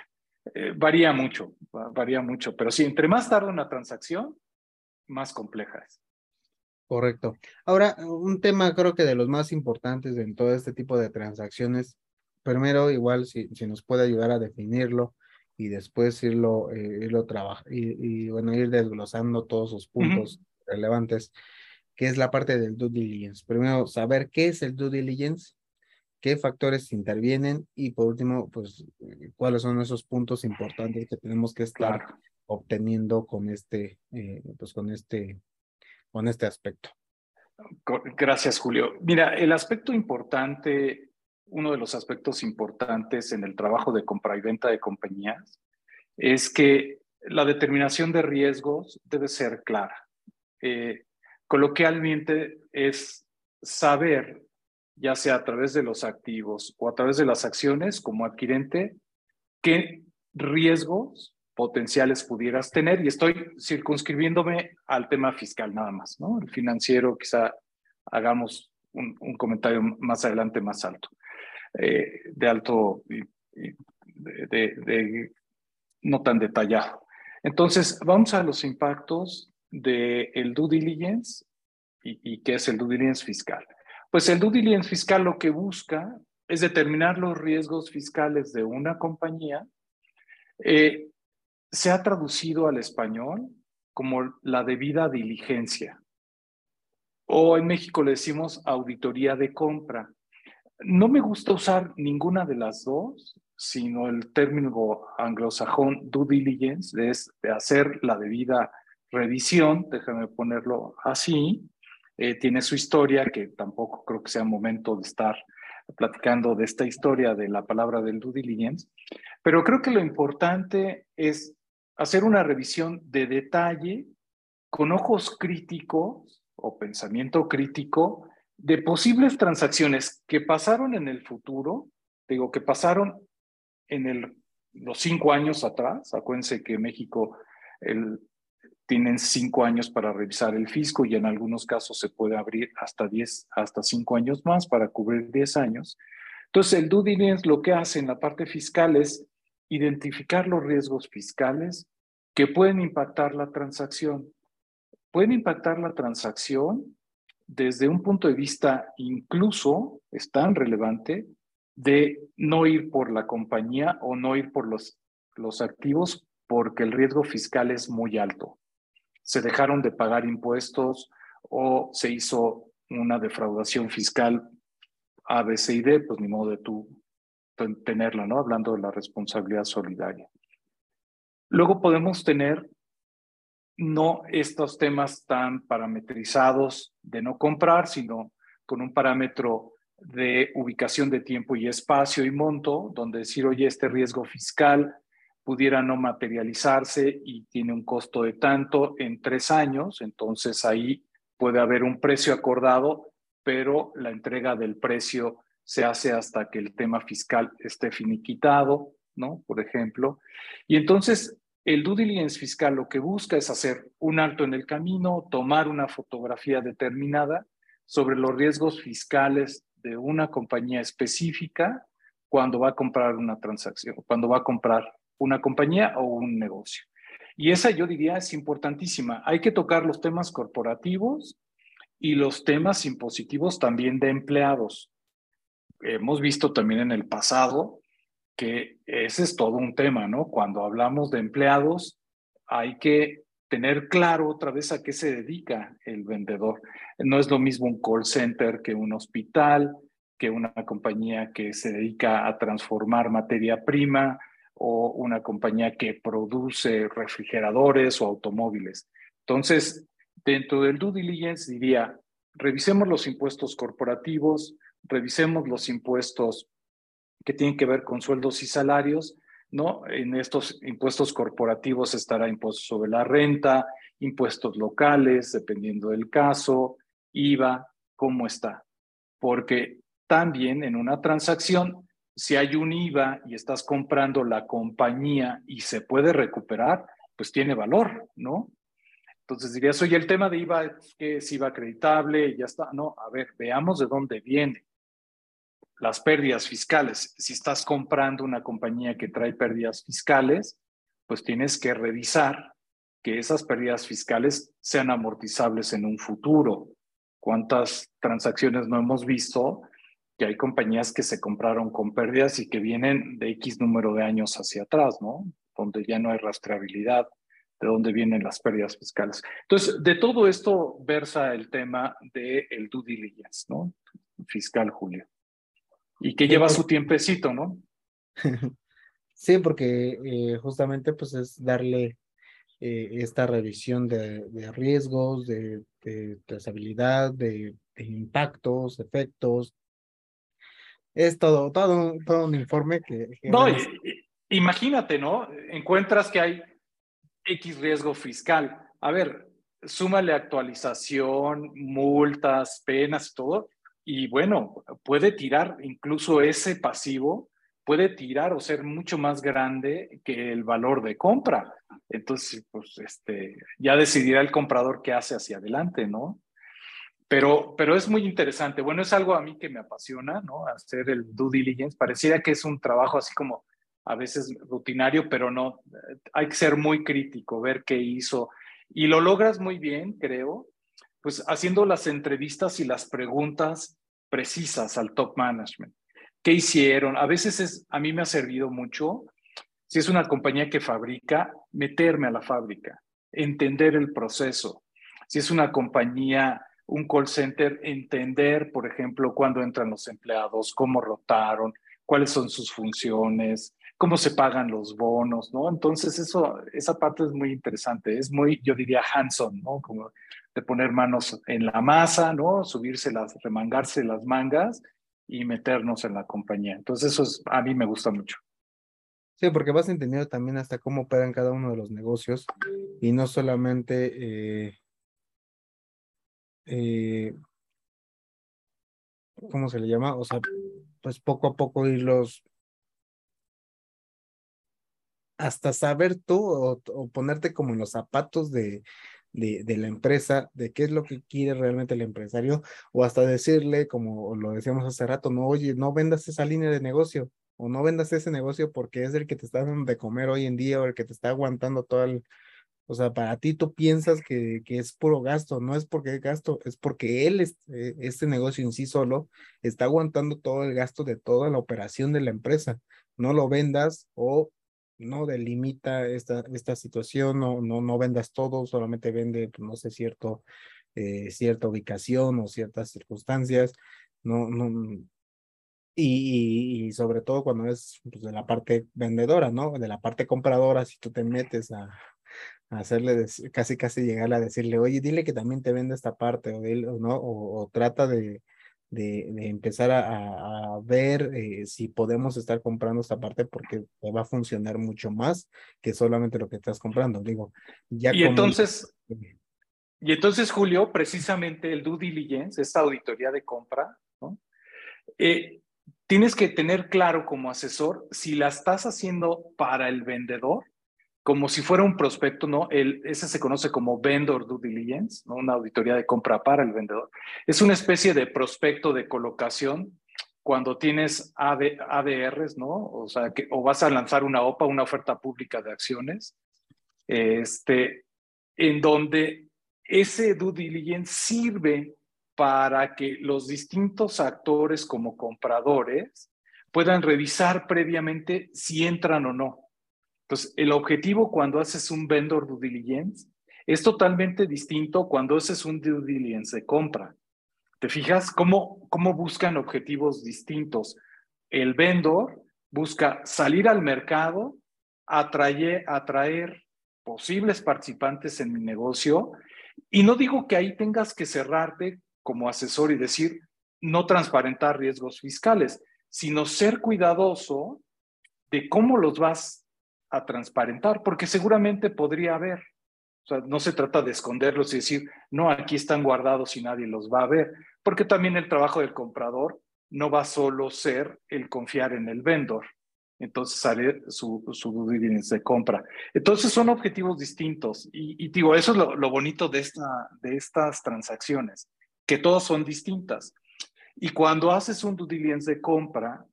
eh, varía mucho, varía mucho, pero sí, entre más tarda una transacción, más compleja es. Correcto. Ahora, un tema creo que de los más importantes en todo este tipo de transacciones, primero igual si, si nos puede ayudar a definirlo y después irlo, eh, irlo trabajar y, bueno, ir desglosando todos los puntos relevantes, que es la parte del due diligence. Primero, saber qué es el due diligence, qué factores intervienen y por último, pues, cuáles son esos puntos importantes que tenemos que estar obteniendo con este, eh, pues, con este, con este aspecto. Gracias, Julio. Mira, el aspecto importante, uno de los aspectos importantes en el trabajo de compra y venta de compañías es que la determinación de riesgos debe ser clara. Eh, coloquialmente es saber ya sea a través de los activos o a través de las acciones como adquirente, qué riesgos potenciales pudieras tener. Y estoy circunscribiéndome al tema fiscal nada más, ¿no? El financiero quizá hagamos un, comentario más adelante más alto, eh, de alto, de, no tan detallado. Entonces, vamos a los impactos del el due diligence y, y qué es el due diligence fiscal. Pues el due diligence fiscal lo que busca es determinar los riesgos fiscales de una compañía. Eh, se ha traducido al español como la debida diligencia. O en México le decimos auditoría de compra. No me gusta usar ninguna de las dos, sino el término anglosajón due diligence, es de hacer la debida revisión, déjame ponerlo así, eh, tiene su historia, que tampoco creo que sea momento de estar platicando de esta historia de la palabra del due diligence, pero creo que lo importante es hacer una revisión de detalle con ojos críticos o pensamiento crítico de posibles transacciones que pasaron en el futuro, digo, que pasaron en los cinco años atrás, acuérdense que México, el, tienen cinco años para revisar el fisco y en algunos casos se puede abrir hasta diez, hasta cinco años más para cubrir diez años. Entonces, el due diligence lo que hace en la parte fiscal es identificar los riesgos fiscales que pueden impactar la transacción. Pueden impactar la transacción desde un punto de vista incluso, es tan relevante, de no ir por la compañía o no ir por los, los activos porque el riesgo fiscal es muy alto se dejaron de pagar impuestos o se hizo una defraudación fiscal A, pues ni modo de tú tenerla, ¿no? Hablando de la responsabilidad solidaria. Luego podemos tener no estos temas tan parametrizados de no comprar, sino con un parámetro de ubicación de tiempo y espacio y monto, donde decir, oye, este riesgo fiscal pudiera no materializarse y tiene un costo de tanto en tres años, entonces ahí puede haber un precio acordado, pero la entrega del precio se hace hasta que el tema fiscal esté finiquitado, ¿no? Por ejemplo. Y entonces el due diligence fiscal lo que busca es hacer un alto en el camino, tomar una fotografía determinada sobre los riesgos fiscales de una compañía específica cuando va a comprar una transacción, cuando va a comprar una compañía o un negocio. Y esa yo diría es importantísima. Hay que tocar los temas corporativos y los temas impositivos también de empleados. Hemos visto también en el pasado que ese es todo un tema, ¿no? Cuando hablamos de empleados, hay que tener claro otra vez a qué se dedica el vendedor. No es lo mismo un call center que un hospital, que una compañía que se dedica a transformar materia prima, o una compañía que produce refrigeradores o automóviles. Entonces, dentro del due diligence diría, revisemos los impuestos corporativos, revisemos los impuestos que tienen que ver con sueldos y salarios, ¿no? En estos impuestos corporativos estará impuesto sobre la renta, impuestos locales, dependiendo del caso, IVA, cómo está. Porque también en una transacción si hay un IVA y estás comprando la compañía y se puede recuperar, pues tiene valor, ¿no? Entonces dirías, oye, el tema de IVA es que es IVA acreditable, ya está. No, a ver, veamos de dónde viene las pérdidas fiscales. Si estás comprando una compañía que trae pérdidas fiscales, pues tienes que revisar que esas pérdidas fiscales sean amortizables en un futuro. ¿Cuántas transacciones no hemos visto que hay compañías que se compraron con pérdidas y que vienen de X número de años hacia atrás, ¿no? Donde ya no hay rastreabilidad de dónde vienen las pérdidas fiscales. Entonces, de todo esto versa el tema del el due diligence, ¿no? Fiscal, Julio. Y que lleva su tiempecito, ¿no? (laughs) Sí, porque eh, justamente pues es darle eh, esta revisión de, riesgos, de, trazabilidad, de, impactos, efectos. Es todo, todo, todo un informe que... no, imagínate, ¿no? Encuentras que hay X riesgo fiscal. A ver, súmale actualización, multas, penas, todo, y bueno, puede tirar incluso ese pasivo, puede tirar o ser mucho más grande que el valor de compra. Entonces, pues, este, ya decidirá el comprador qué hace hacia adelante, ¿no? Pero, pero es muy interesante. Bueno, es algo a mí que me apasiona, ¿no? Hacer el due diligence. Pareciera que es un trabajo así como a veces rutinario, pero no, hay que ser muy crítico, ver qué hizo. Y lo logras muy bien, creo, pues haciendo las entrevistas y las preguntas precisas al top management. ¿Qué hicieron? A veces es, a mí me ha servido mucho, si es una compañía que fabrica, meterme a la fábrica, entender el proceso. Si es una compañía, un call center, entender, por ejemplo, cuándo entran los empleados, cómo rotaron, cuáles son sus funciones, cómo se pagan los bonos, ¿no? Entonces, eso, esa parte es muy interesante, es muy, yo diría, hands-on, ¿no? Como de poner manos en la masa, ¿no? Subirse las, remangarse las mangas y meternos en la compañía. Entonces, eso es, a mí me gusta mucho. Sí, porque vas entendiendo también hasta cómo operan cada uno de los negocios y no solamente, eh, eh, ¿cómo se le llama? O sea, pues poco a poco irlos hasta saber tú o, ponerte como en los zapatos de, de, la empresa, de qué es lo que quiere realmente el empresario, o hasta decirle, como lo decíamos hace rato, no, oye, no vendas esa línea de negocio, o no vendas ese negocio porque es el que te está dando de comer hoy en día, o el que te está aguantando todo el... O sea, para ti tú piensas que, que es puro gasto, no es porque es gasto, es porque él, eh, este negocio en sí solo, está aguantando todo el gasto de toda la operación de la empresa. No lo vendas o no delimita esta, esta situación, no, no, no vendas todo, solamente vende, pues, no sé, cierto, eh, cierta ubicación o ciertas circunstancias, no, no, y, y, sobre todo cuando es pues, de la parte vendedora, ¿no? De la parte compradora, si tú te metes a, hacerle casi casi llegar a decirle, oye, dile que también te vende esta parte, o, ¿no? o trata de, de, empezar a, ver eh, si podemos estar comprando esta parte porque te va a funcionar mucho más que solamente lo que estás comprando. Digo, ya y entonces, y entonces, Julio, precisamente el due diligence, esta auditoría de compra, ¿no? Eh, tienes que tener claro como asesor si la estás haciendo para el vendedor como si fuera un prospecto, ¿no? Ese se conoce como vendor due diligence, ¿no? Una auditoría de compra para el vendedor. Es una especie de prospecto de colocación cuando tienes AD, ADRs, ¿no? O sea, o vas a lanzar una OPA, una oferta pública de acciones, este, en donde ese due diligence sirve para que los distintos actores como compradores puedan revisar previamente si entran o no entonces, el objetivo cuando haces un vendor due diligence es totalmente distinto cuando haces un due diligence de compra. ¿Te fijas cómo, cómo buscan objetivos distintos? El vendor busca salir al mercado, atraer, atraer posibles participantes en mi negocio y no digo que ahí tengas que cerrarte como asesor y decir no transparentar riesgos fiscales, sino ser cuidadoso de cómo los vas a transparentar, porque seguramente podría haber. O sea, no se trata de esconderlos y decir, no, aquí están guardados y nadie los va a ver, porque también el trabajo del comprador no va solo ser el confiar en el vendor, entonces haré su, su due diligence de compra. Entonces son objetivos distintos y, digo, eso es lo, lo, bonito de, esta, de estas transacciones, que todas son distintas. Y cuando haces un due diligence de compra,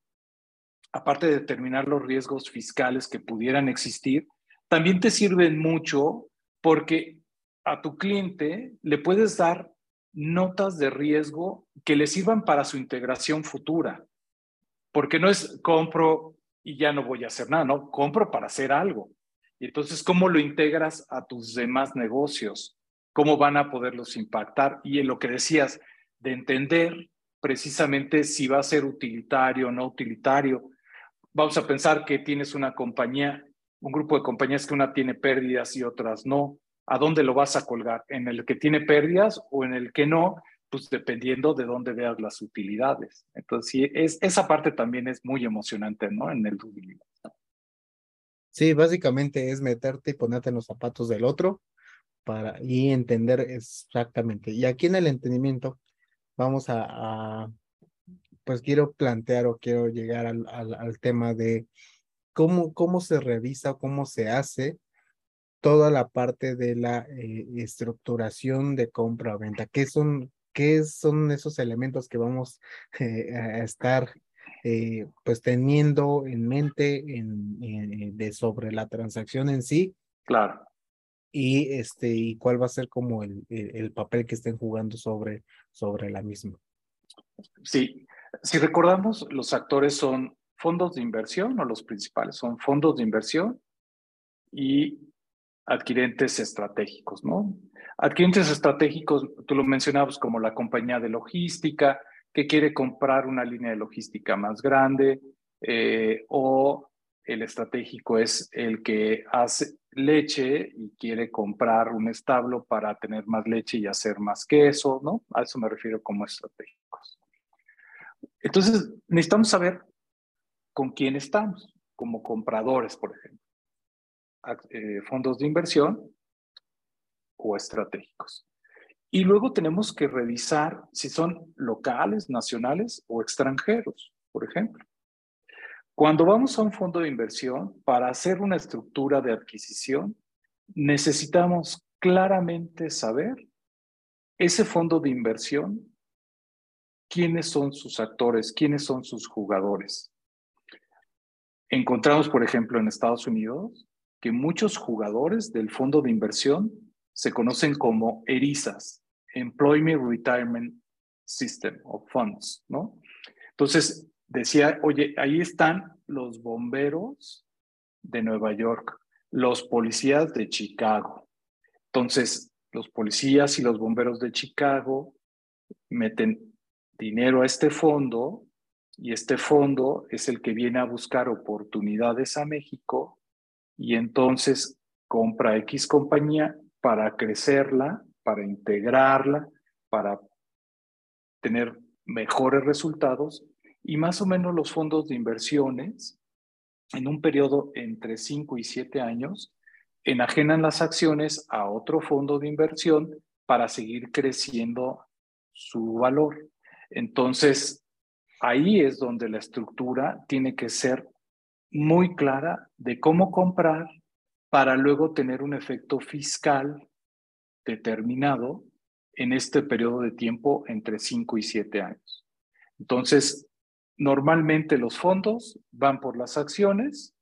aparte de determinar los riesgos fiscales que pudieran existir, también te sirven mucho porque a tu cliente le puedes dar notas de riesgo que le sirvan para su integración futura. Porque no es compro y ya no voy a hacer nada, no, compro para hacer algo. Y entonces, ¿cómo lo integras a tus demás negocios? ¿Cómo van a poderlos impactar? Y en lo que decías, de entender precisamente si va a ser utilitario o no utilitario. Vamos a pensar que tienes una compañía, un grupo de compañías que una tiene pérdidas y otras no. ¿A dónde lo vas a colgar? ¿En el que tiene pérdidas o en el que no? Pues dependiendo de dónde veas las utilidades. Entonces, sí, es, esa parte también es muy emocionante, ¿no? En el due Sí, básicamente es meterte y ponerte en los zapatos del otro para y entender exactamente. Y aquí en el entendimiento vamos a, pues quiero plantear o quiero llegar al, al, tema de cómo, cómo se revisa o cómo se hace toda la parte de la eh, estructuración de compra o venta. ¿Qué son, qué son esos elementos que vamos eh, a estar eh, pues teniendo en mente en, de sobre la transacción en sí? Claro. Y este, y cuál va a ser como el, el, papel que estén jugando sobre, sobre la misma. Sí, si recordamos, los actores son fondos de inversión o los principales son fondos de inversión y adquirentes estratégicos, ¿no? Adquirentes estratégicos, tú lo mencionabas como la compañía de logística que quiere comprar una línea de logística más grande eh, o el estratégico es el que hace leche y quiere comprar un establo para tener más leche y hacer más queso, ¿no? A eso me refiero como estratégicos. Entonces, necesitamos saber con quién estamos, como compradores, por ejemplo. Eh, fondos de inversión o estratégicos. Y luego tenemos que revisar si son locales, nacionales o extranjeros, por ejemplo. Cuando vamos a un fondo de inversión, para hacer una estructura de adquisición, necesitamos claramente saber ese fondo de inversión, quiénes son sus actores, quiénes son sus jugadores. Encontramos, por ejemplo, en Estados Unidos que muchos jugadores del fondo de inversión se conocen como ERISAs, Employment Retirement System of Funds, ¿no? Entonces, decía, oye, ahí están los bomberos de Nueva York, los policías de Chicago. Entonces, los policías y los bomberos de Chicago meten dinero a este fondo y este fondo es el que viene a buscar oportunidades a México y entonces compra X compañía para crecerla, para integrarla, para tener mejores resultados y más o menos los fondos de inversiones en un periodo entre 5 y 7 años enajenan las acciones a otro fondo de inversión para seguir creciendo su valor. Entonces, ahí es donde la estructura tiene que ser muy clara de cómo comprar para luego tener un efecto fiscal determinado en este periodo de tiempo entre 5 y 7 años. Entonces, normalmente los fondos van por las acciones,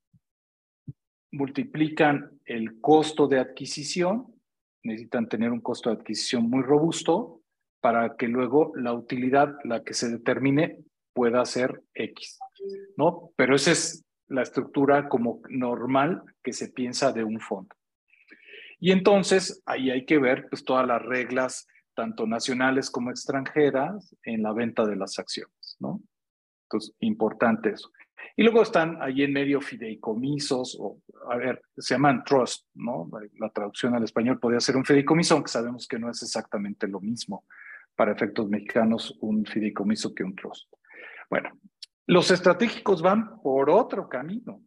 multiplican el costo de adquisición, necesitan tener un costo de adquisición muy robusto para que luego la utilidad, la que se determine, pueda ser X, ¿no? Pero esa es la estructura como normal que se piensa de un fondo. Y entonces ahí hay que ver pues todas las reglas, tanto nacionales como extranjeras, en la venta de las acciones, ¿no? Entonces, importante eso. Y luego están ahí en medio fideicomisos, o, a ver, se llaman trust, ¿no? La traducción al español podría ser un fideicomiso, aunque sabemos que no es exactamente lo mismo para efectos mexicanos un fideicomiso que un trust. Bueno, los estratégicos van por otro camino.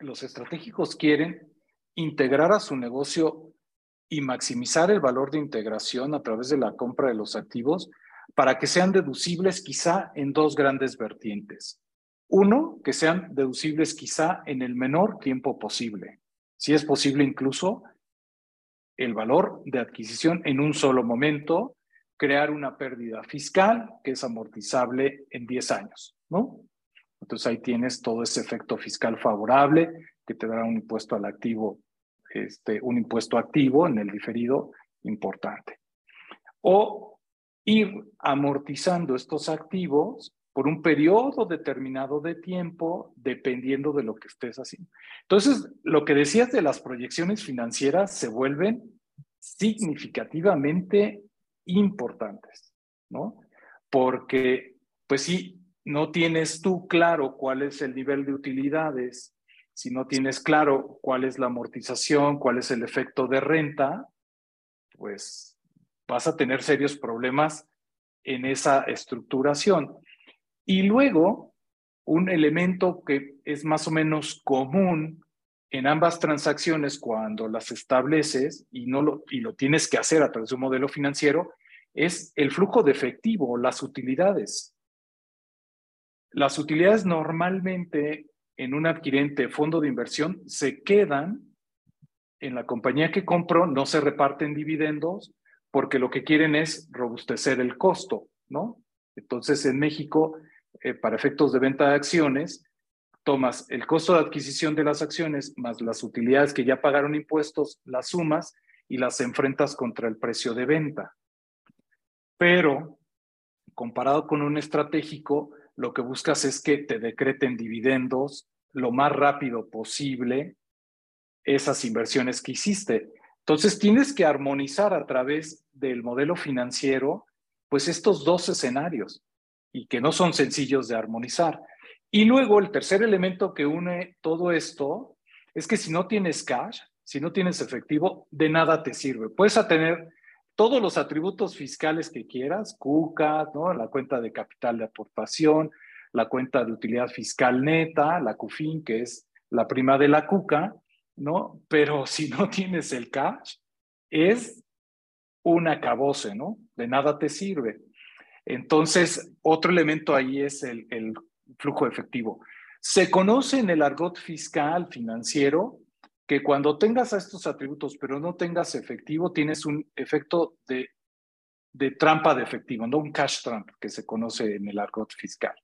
Los estratégicos quieren integrar a su negocio y maximizar el valor de integración a través de la compra de los activos para que sean deducibles quizá en dos grandes vertientes. Uno, que sean deducibles quizá en el menor tiempo posible. Si es posible incluso el valor de adquisición en un solo momento, crear una pérdida fiscal que es amortizable en 10 años, ¿no? Entonces ahí tienes todo ese efecto fiscal favorable que te dará un impuesto al activo, este, un impuesto activo en el diferido importante. O ir amortizando estos activos por un periodo determinado de tiempo, dependiendo de lo que estés haciendo. Entonces, lo que decías de las proyecciones financieras se vuelven significativamente importantes, ¿no? Porque, pues si no tienes tú claro cuál es el nivel de utilidades, si no tienes claro cuál es la amortización, cuál es el efecto de renta, pues vas a tener serios problemas en esa estructuración. Y luego, un elemento que es más o menos común en ambas transacciones cuando las estableces y, no lo, y lo tienes que hacer a través de un modelo financiero es el flujo de efectivo, las utilidades. Las utilidades normalmente en un adquirente fondo de inversión se quedan en la compañía que compró, no se reparten dividendos porque lo que quieren es robustecer el costo, ¿no? Entonces en México eh, para efectos de venta de acciones, tomas el costo de adquisición de las acciones más las utilidades que ya pagaron impuestos, las sumas y las enfrentas contra el precio de venta. Pero, comparado con un estratégico, lo que buscas es que te decreten dividendos lo más rápido posible esas inversiones que hiciste. Entonces, tienes que armonizar a través del modelo financiero, pues estos dos escenarios y que no son sencillos de armonizar. Y luego el tercer elemento que une todo esto es que si no tienes cash, si no tienes efectivo, de nada te sirve. Puedes tener todos los atributos fiscales que quieras, CUCA, ¿no? la cuenta de capital de aportación, la cuenta de utilidad fiscal neta, la CUFIN, que es la prima de la CUCA, ¿no? Pero (laughs) si no tienes el cash, es un acabose, ¿no? De nada te sirve. Entonces, otro elemento ahí es el, flujo efectivo. Se conoce en el argot fiscal financiero que cuando tengas estos atributos pero no tengas efectivo, tienes un efecto de, de trampa de efectivo, no un cash trump que se conoce en el argot fiscal.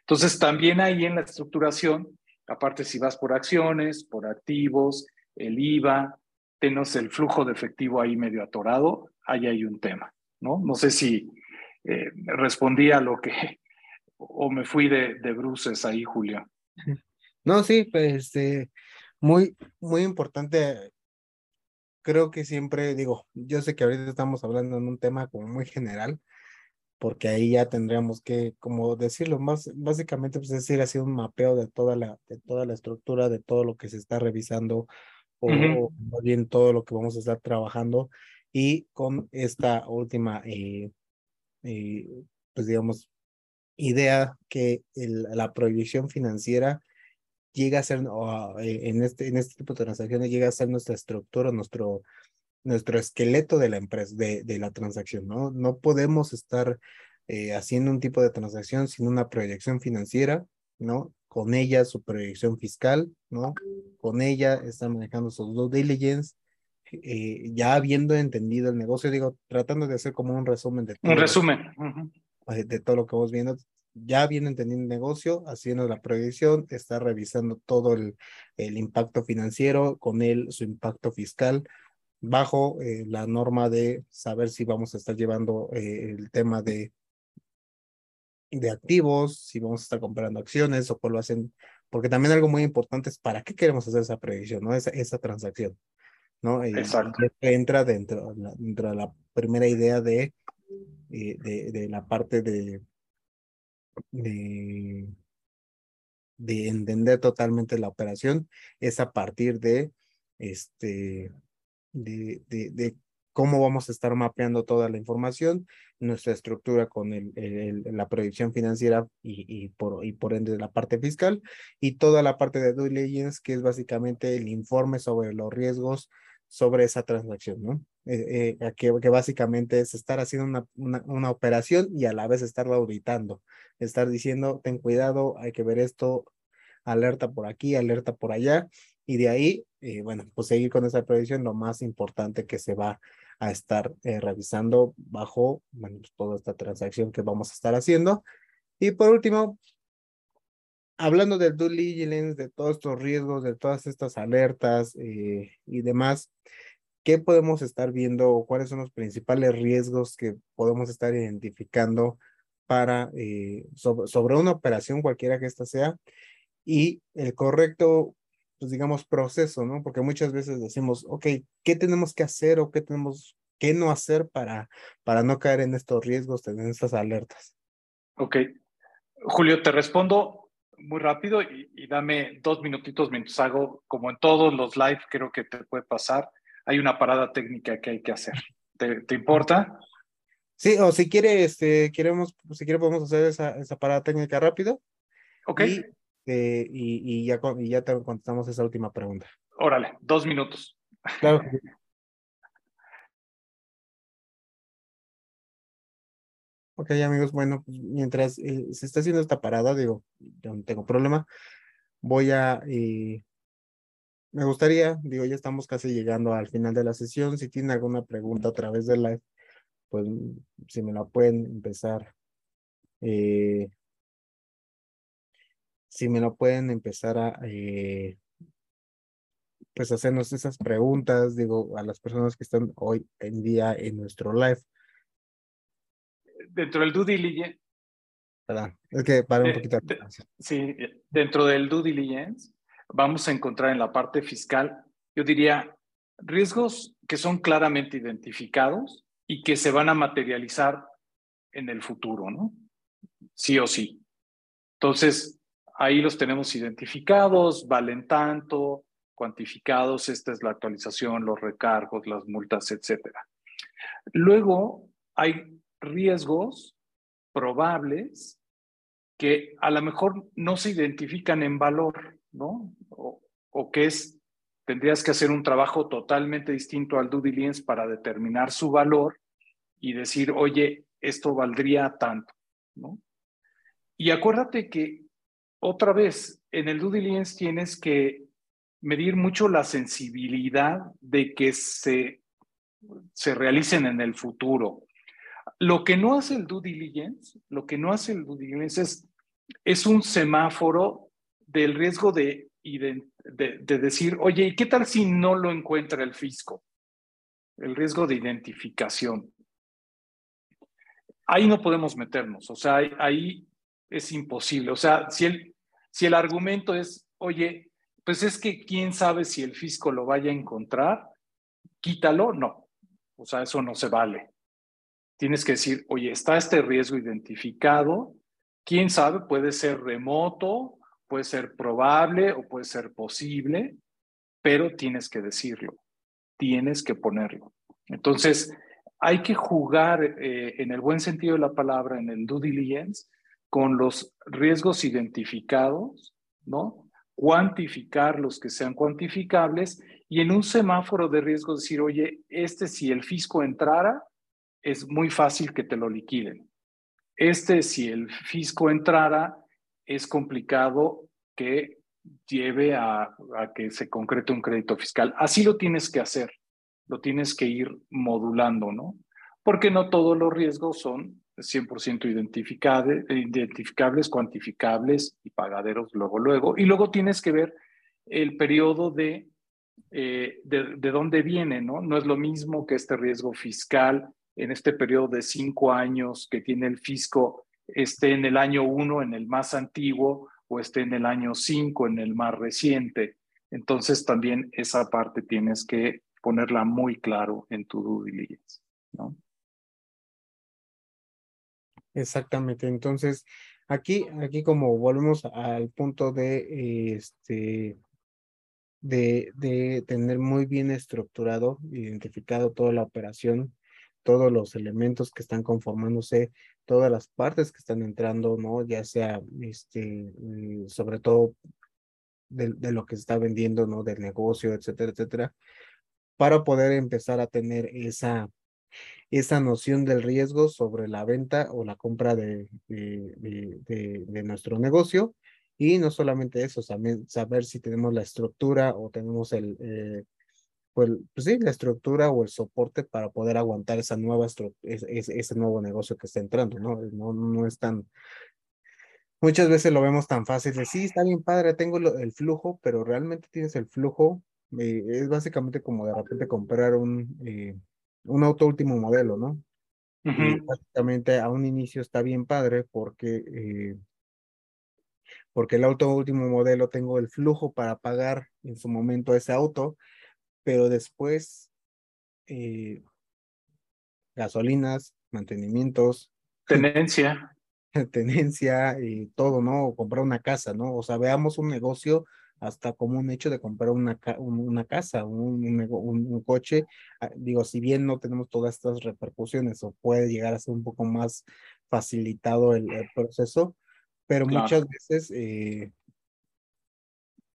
Entonces, también ahí en la estructuración, aparte si vas por acciones, por activos, el IVA, tenemos el flujo de efectivo ahí medio atorado, ahí hay un tema, ¿no? No sé si, eh, respondí a lo que, o me fui de, de bruces ahí, Julio. No, sí, pues este, muy, muy importante. Creo que siempre digo, yo sé que ahorita estamos hablando en un tema como muy general, porque ahí ya tendríamos que, como decirlo, más básicamente, pues es decir, así un mapeo de toda la, de toda la estructura, de todo lo que se está revisando, o, bien todo lo que vamos a estar trabajando, y con esta última eh, eh, pues digamos, idea que la prohibición financiera llega a ser, eh, en, este, en este tipo de transacciones, llega a ser nuestra estructura, nuestro, nuestro esqueleto de la empresa, de, de la transacción, ¿no? No podemos estar eh, haciendo un tipo de transacción sin una proyección financiera, ¿no? Con ella su proyección fiscal, ¿no? Con ella está manejando su due diligence, eh, ya habiendo entendido el negocio, digo, tratando de hacer como un resumen de todo. Un resumen. De, todo lo que vamos viendo, ya habiendo entendido el negocio, haciendo la proyección, está revisando todo el, el impacto financiero, con él su impacto fiscal, bajo eh, la norma de saber si vamos a estar llevando eh, el tema de, de activos, si vamos a estar comprando acciones o cuál lo hacen, porque también algo muy importante es para qué queremos hacer esa proyección, ¿no? Esa, esa transacción. ¿no? Exacto. entra dentro, dentro de la primera idea de, eh, de, de, la parte de, de, de entender totalmente la operación, es a partir de, este, de, de, cómo vamos a estar mapeando toda la información, nuestra estructura con el, la proyección financiera y, y, por, y por ende la parte fiscal, y toda la parte de due diligence, que es básicamente el informe sobre los riesgos sobre esa transacción, ¿no? Eh, eh, que, básicamente es estar haciendo una, una, operación y a la vez estarlo auditando, estar diciendo, ten cuidado, hay que ver esto, alerta por aquí, alerta por allá, y de ahí, eh, bueno, pues seguir con esa previsión, lo más importante que se va a estar eh, revisando bajo, bueno, pues toda esta transacción que vamos a estar haciendo. Y por último, hablando del due diligence, de todos estos riesgos, de todas estas alertas eh, y demás, ¿qué podemos estar viendo? ¿Cuáles son los principales riesgos que podemos estar identificando para eh, sobre, sobre, una operación, cualquiera que ésta sea, y el correcto, pues digamos, proceso, ¿no? Porque muchas veces decimos, ok, ¿qué tenemos que hacer o qué tenemos que no hacer para, para no caer en estos riesgos, en estas alertas? Ok. Julio, te respondo muy rápido y, y, dame dos minutitos mientras hago, como en todos los live, creo que te puede pasar. Hay una parada técnica que hay que hacer. ¿Te, te importa? Sí, o si quiere, este, queremos, si quiere podemos hacer esa, esa parada técnica rápido. Ok. Y, eh, y, y, ya, y ya te contestamos esa última pregunta. Órale, dos minutos. Claro. (laughs) Ok, amigos, bueno, pues mientras eh, se está haciendo esta parada, digo, yo no tengo problema, voy a, eh, me gustaría, digo, ya estamos casi llegando al final de la sesión, si tienen alguna pregunta a través de live, pues si me la pueden empezar, eh, si me la pueden empezar a, eh, pues hacernos esas preguntas, digo, a las personas que están hoy en día en nuestro live. Dentro del due diligence. Perdón, es que un de, poquito. De, sí, dentro del due diligence vamos a encontrar en la parte fiscal, yo diría, riesgos que son claramente identificados y que se van a materializar en el futuro, ¿no? Sí o sí. Entonces, ahí los tenemos identificados, valen tanto, cuantificados, esta es la actualización, los recargos, las multas, etcétera. Luego, hay riesgos probables que a lo mejor no se identifican en valor, ¿no? O, que es, tendrías que hacer un trabajo totalmente distinto al due diligence para determinar su valor y decir, oye, esto valdría tanto, ¿no? Y acuérdate que otra vez, en el due diligence tienes que medir mucho la sensibilidad de que se, se realicen en el futuro. Lo que no hace el due diligence, lo que no hace el due diligence es, es un semáforo del riesgo de, de, de, de, decir, oye, ¿y qué tal si no lo encuentra el fisco? El riesgo de identificación. Ahí no podemos meternos, o sea, ahí es imposible. O sea, si el, si el argumento es, oye, pues es que quién sabe si el fisco lo vaya a encontrar, quítalo, no. O sea, eso no se vale. Tienes que decir, oye, está este riesgo identificado, quién sabe, puede ser remoto, puede ser probable o puede ser posible, pero tienes que decirlo, tienes que ponerlo. Entonces, hay que jugar eh, en el buen sentido de la palabra, en el due diligence, con los riesgos identificados, ¿no? Cuantificar los que sean cuantificables y en un semáforo de riesgos decir, oye, este si el fisco entrara, es muy fácil que te lo liquiden. Este si el fisco entrara, es complicado que lleve a, que se concrete un crédito fiscal. Así lo tienes que hacer, lo tienes que ir modulando, ¿no? Porque no todos los riesgos son 100% identificables, identificables, cuantificables y pagaderos luego, luego. Y luego tienes que ver el periodo de, eh, de, de, dónde viene, ¿no? No es lo mismo que este riesgo fiscal en este periodo de cinco años que tiene el fisco esté en el año uno, en el más antiguo, o esté en el año cinco, en el más reciente. Entonces también esa parte tienes que ponerla muy claro en tu due diligence, ¿no? Exactamente. Entonces, aquí, aquí como volvemos al punto de este de, de tener muy bien estructurado, identificado toda la operación, todos los elementos que están conformándose, todas las partes que están entrando, ¿no? Ya sea, este, sobre todo de, de lo que está vendiendo, ¿no? Del negocio, etcétera, etcétera. para poder empezar a tener esa, esa noción del riesgo sobre la venta o la compra de, de, de, nuestro negocio. Y no solamente eso, también saber si tenemos la estructura o tenemos el, eh, pues, pues, sí, la estructura o el soporte para poder aguantar esa nueva ese, ese, nuevo negocio que está entrando, ¿no? No, no es tan, muchas veces lo vemos tan fácil de, sí, está bien padre, tengo el flujo, pero realmente tienes el flujo, eh, es básicamente como de repente comprar un, eh, un auto último modelo, ¿no? Y básicamente a un inicio está bien padre porque, eh, porque el auto último modelo tengo el flujo para pagar en su momento ese auto, pero después eh, gasolinas, mantenimientos. (laughs) Tenencia. tenencia y todo, ¿no? O comprar una casa, ¿no? O sea, veamos un negocio hasta como un hecho de comprar una, una casa, un, un, coche. Ah, digo, si bien no tenemos todas estas repercusiones o puede llegar a ser un poco más facilitado el, proceso, pero muchas veces eh,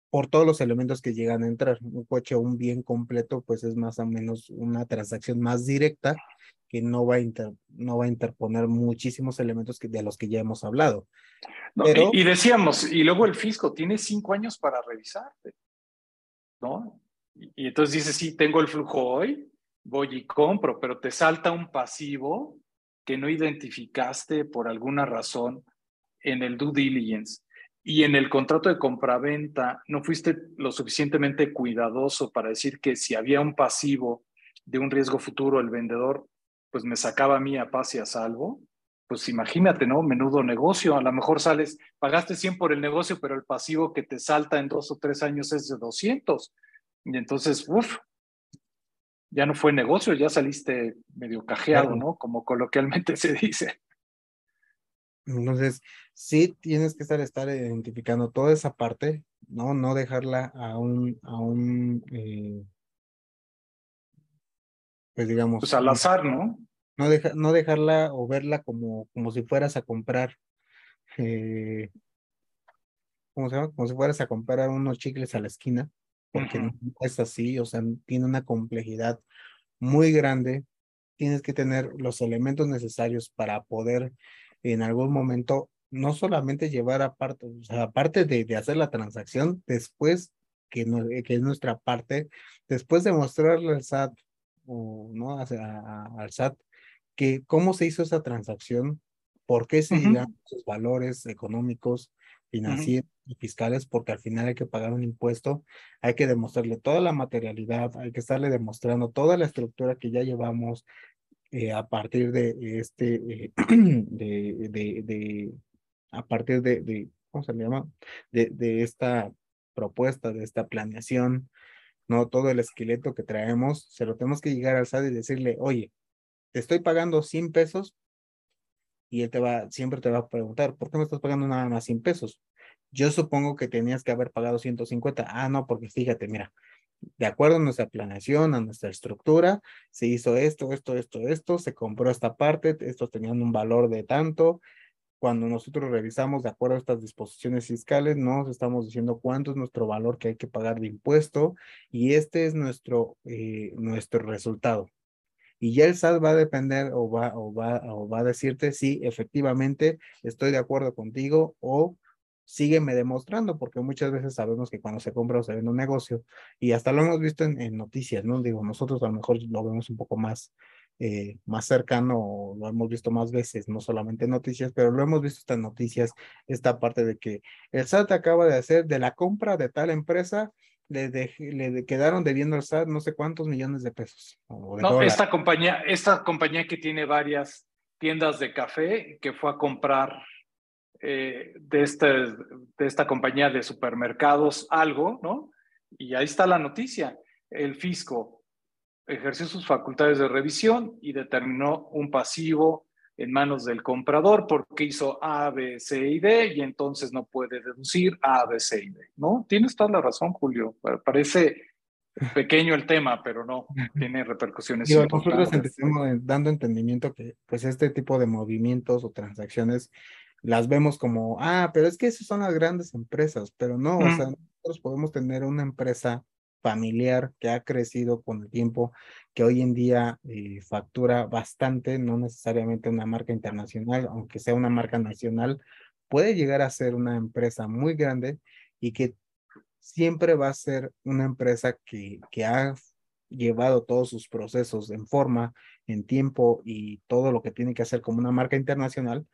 por todos los elementos que llegan a entrar. Un coche o un bien completo, pues es más o menos una transacción más directa que no va a, no va a interponer muchísimos elementos que, de los que ya hemos hablado. y, decíamos, y luego el fisco tiene cinco años para revisarte, ¿no? Y, y entonces dices, sí, tengo el flujo hoy, voy y compro, pero te salta un pasivo que no identificaste por alguna razón en el due diligence y en el contrato de compraventa no fuiste lo suficientemente cuidadoso para decir que si había un pasivo de un riesgo futuro, el vendedor pues me sacaba a mí a paz y a salvo, pues imagínate, ¿no? Menudo negocio. A lo mejor sales, pagaste 100 por el negocio, pero el pasivo que te salta en dos o tres años es de 200. Y entonces, uff, ya no fue negocio, ya saliste medio cajeado, ¿no? Como coloquialmente (laughs) se dice. Entonces, sí tienes que estar, estar identificando toda esa parte, ¿no? No dejarla a un, a un eh, pues digamos. Pues al azar, ¿no? No, deja, no dejarla o verla como, como si fueras a comprar, eh, ¿cómo se llama? Como si fueras a comprar unos chicles a la esquina, porque no es así, o sea, tiene una complejidad muy grande. Tienes que tener los elementos necesarios para poder en algún momento no solamente llevar aparte, o sea, aparte de, de hacer la transacción, después que, no, que es nuestra parte, después de mostrarle al SAT o no al SAT que cómo se hizo esa transacción, por qué se llegan sus valores económicos, financieros y fiscales, porque al final hay que pagar un impuesto, hay que demostrarle toda la materialidad, hay que estarle demostrando toda la estructura que ya llevamos, eh, a partir de este, eh, (clears throat) de, de, de, a partir de, de, ¿cómo se llama? De, de esta propuesta, de esta planeación, ¿no? Todo el esqueleto que traemos, se lo tenemos que llegar al SAT y decirle, oye, te estoy pagando 100 pesos y él te va, siempre te va a preguntar, ¿por qué me estás pagando nada más 100 pesos? Yo supongo que tenías que haber pagado 150. Ah, no, porque fíjate, mira, de acuerdo a nuestra planeación, a nuestra estructura, se hizo esto, esto, esto, esto, se compró esta parte, estos tenían un valor de tanto. Cuando nosotros revisamos de acuerdo a estas disposiciones fiscales, nos estamos diciendo cuánto es nuestro valor que hay que pagar de impuesto y este es nuestro, eh, nuestro resultado. Y ya el SAT va a depender o va, o, va, o va a decirte si efectivamente estoy de acuerdo contigo o sígueme demostrando, porque muchas veces sabemos que cuando se compra o se vende un negocio, y hasta lo hemos visto en, noticias, ¿no? Digo, nosotros a lo mejor lo vemos un poco más, eh, más cercano, lo hemos visto más veces, no solamente en noticias, pero lo hemos visto en noticias, esta parte de que el SAT acaba de hacer de la compra de tal empresa, le, le quedaron debiendo al SAT no sé cuántos millones de pesos. no, esta compañía, esta compañía que tiene varias tiendas de café, que fue a comprar eh, de, este, de esta compañía de supermercados algo, ¿no? Y ahí está la noticia. El fisco ejerció sus facultades de revisión y determinó un pasivo en manos del comprador porque hizo A, B, C y D y entonces no puede deducir A, B, C y D, ¿no? Tienes toda la razón, Julio. Parece pequeño el tema, pero no, tiene repercusiones. nosotros dando entendimiento que pues este tipo de movimientos o transacciones las vemos como, ah, pero es que esas son las grandes empresas, pero no, o sea, nosotros podemos tener una empresa familiar que ha crecido con el tiempo, que hoy en día eh, factura bastante, no necesariamente una marca internacional, aunque sea una marca nacional, puede llegar a ser una empresa muy grande y que siempre va a ser una empresa que, que ha llevado todos sus procesos en forma, en tiempo y todo lo que tiene que hacer como una marca internacional,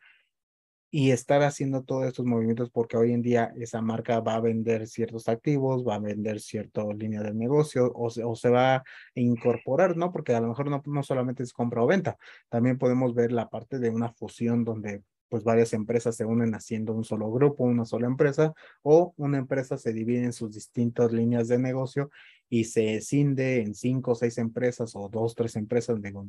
y estar haciendo todos estos movimientos porque hoy en día esa marca va a vender ciertos activos, va a vender cierta línea de negocio o se, va a incorporar, ¿no? Porque a lo mejor no, no solamente es compra o venta, también podemos ver la parte de una fusión donde pues varias empresas se unen haciendo un solo grupo, una sola empresa, o una empresa se divide en sus distintas líneas de negocio y se cinde en cinco o seis empresas o dos, tres empresas, digo,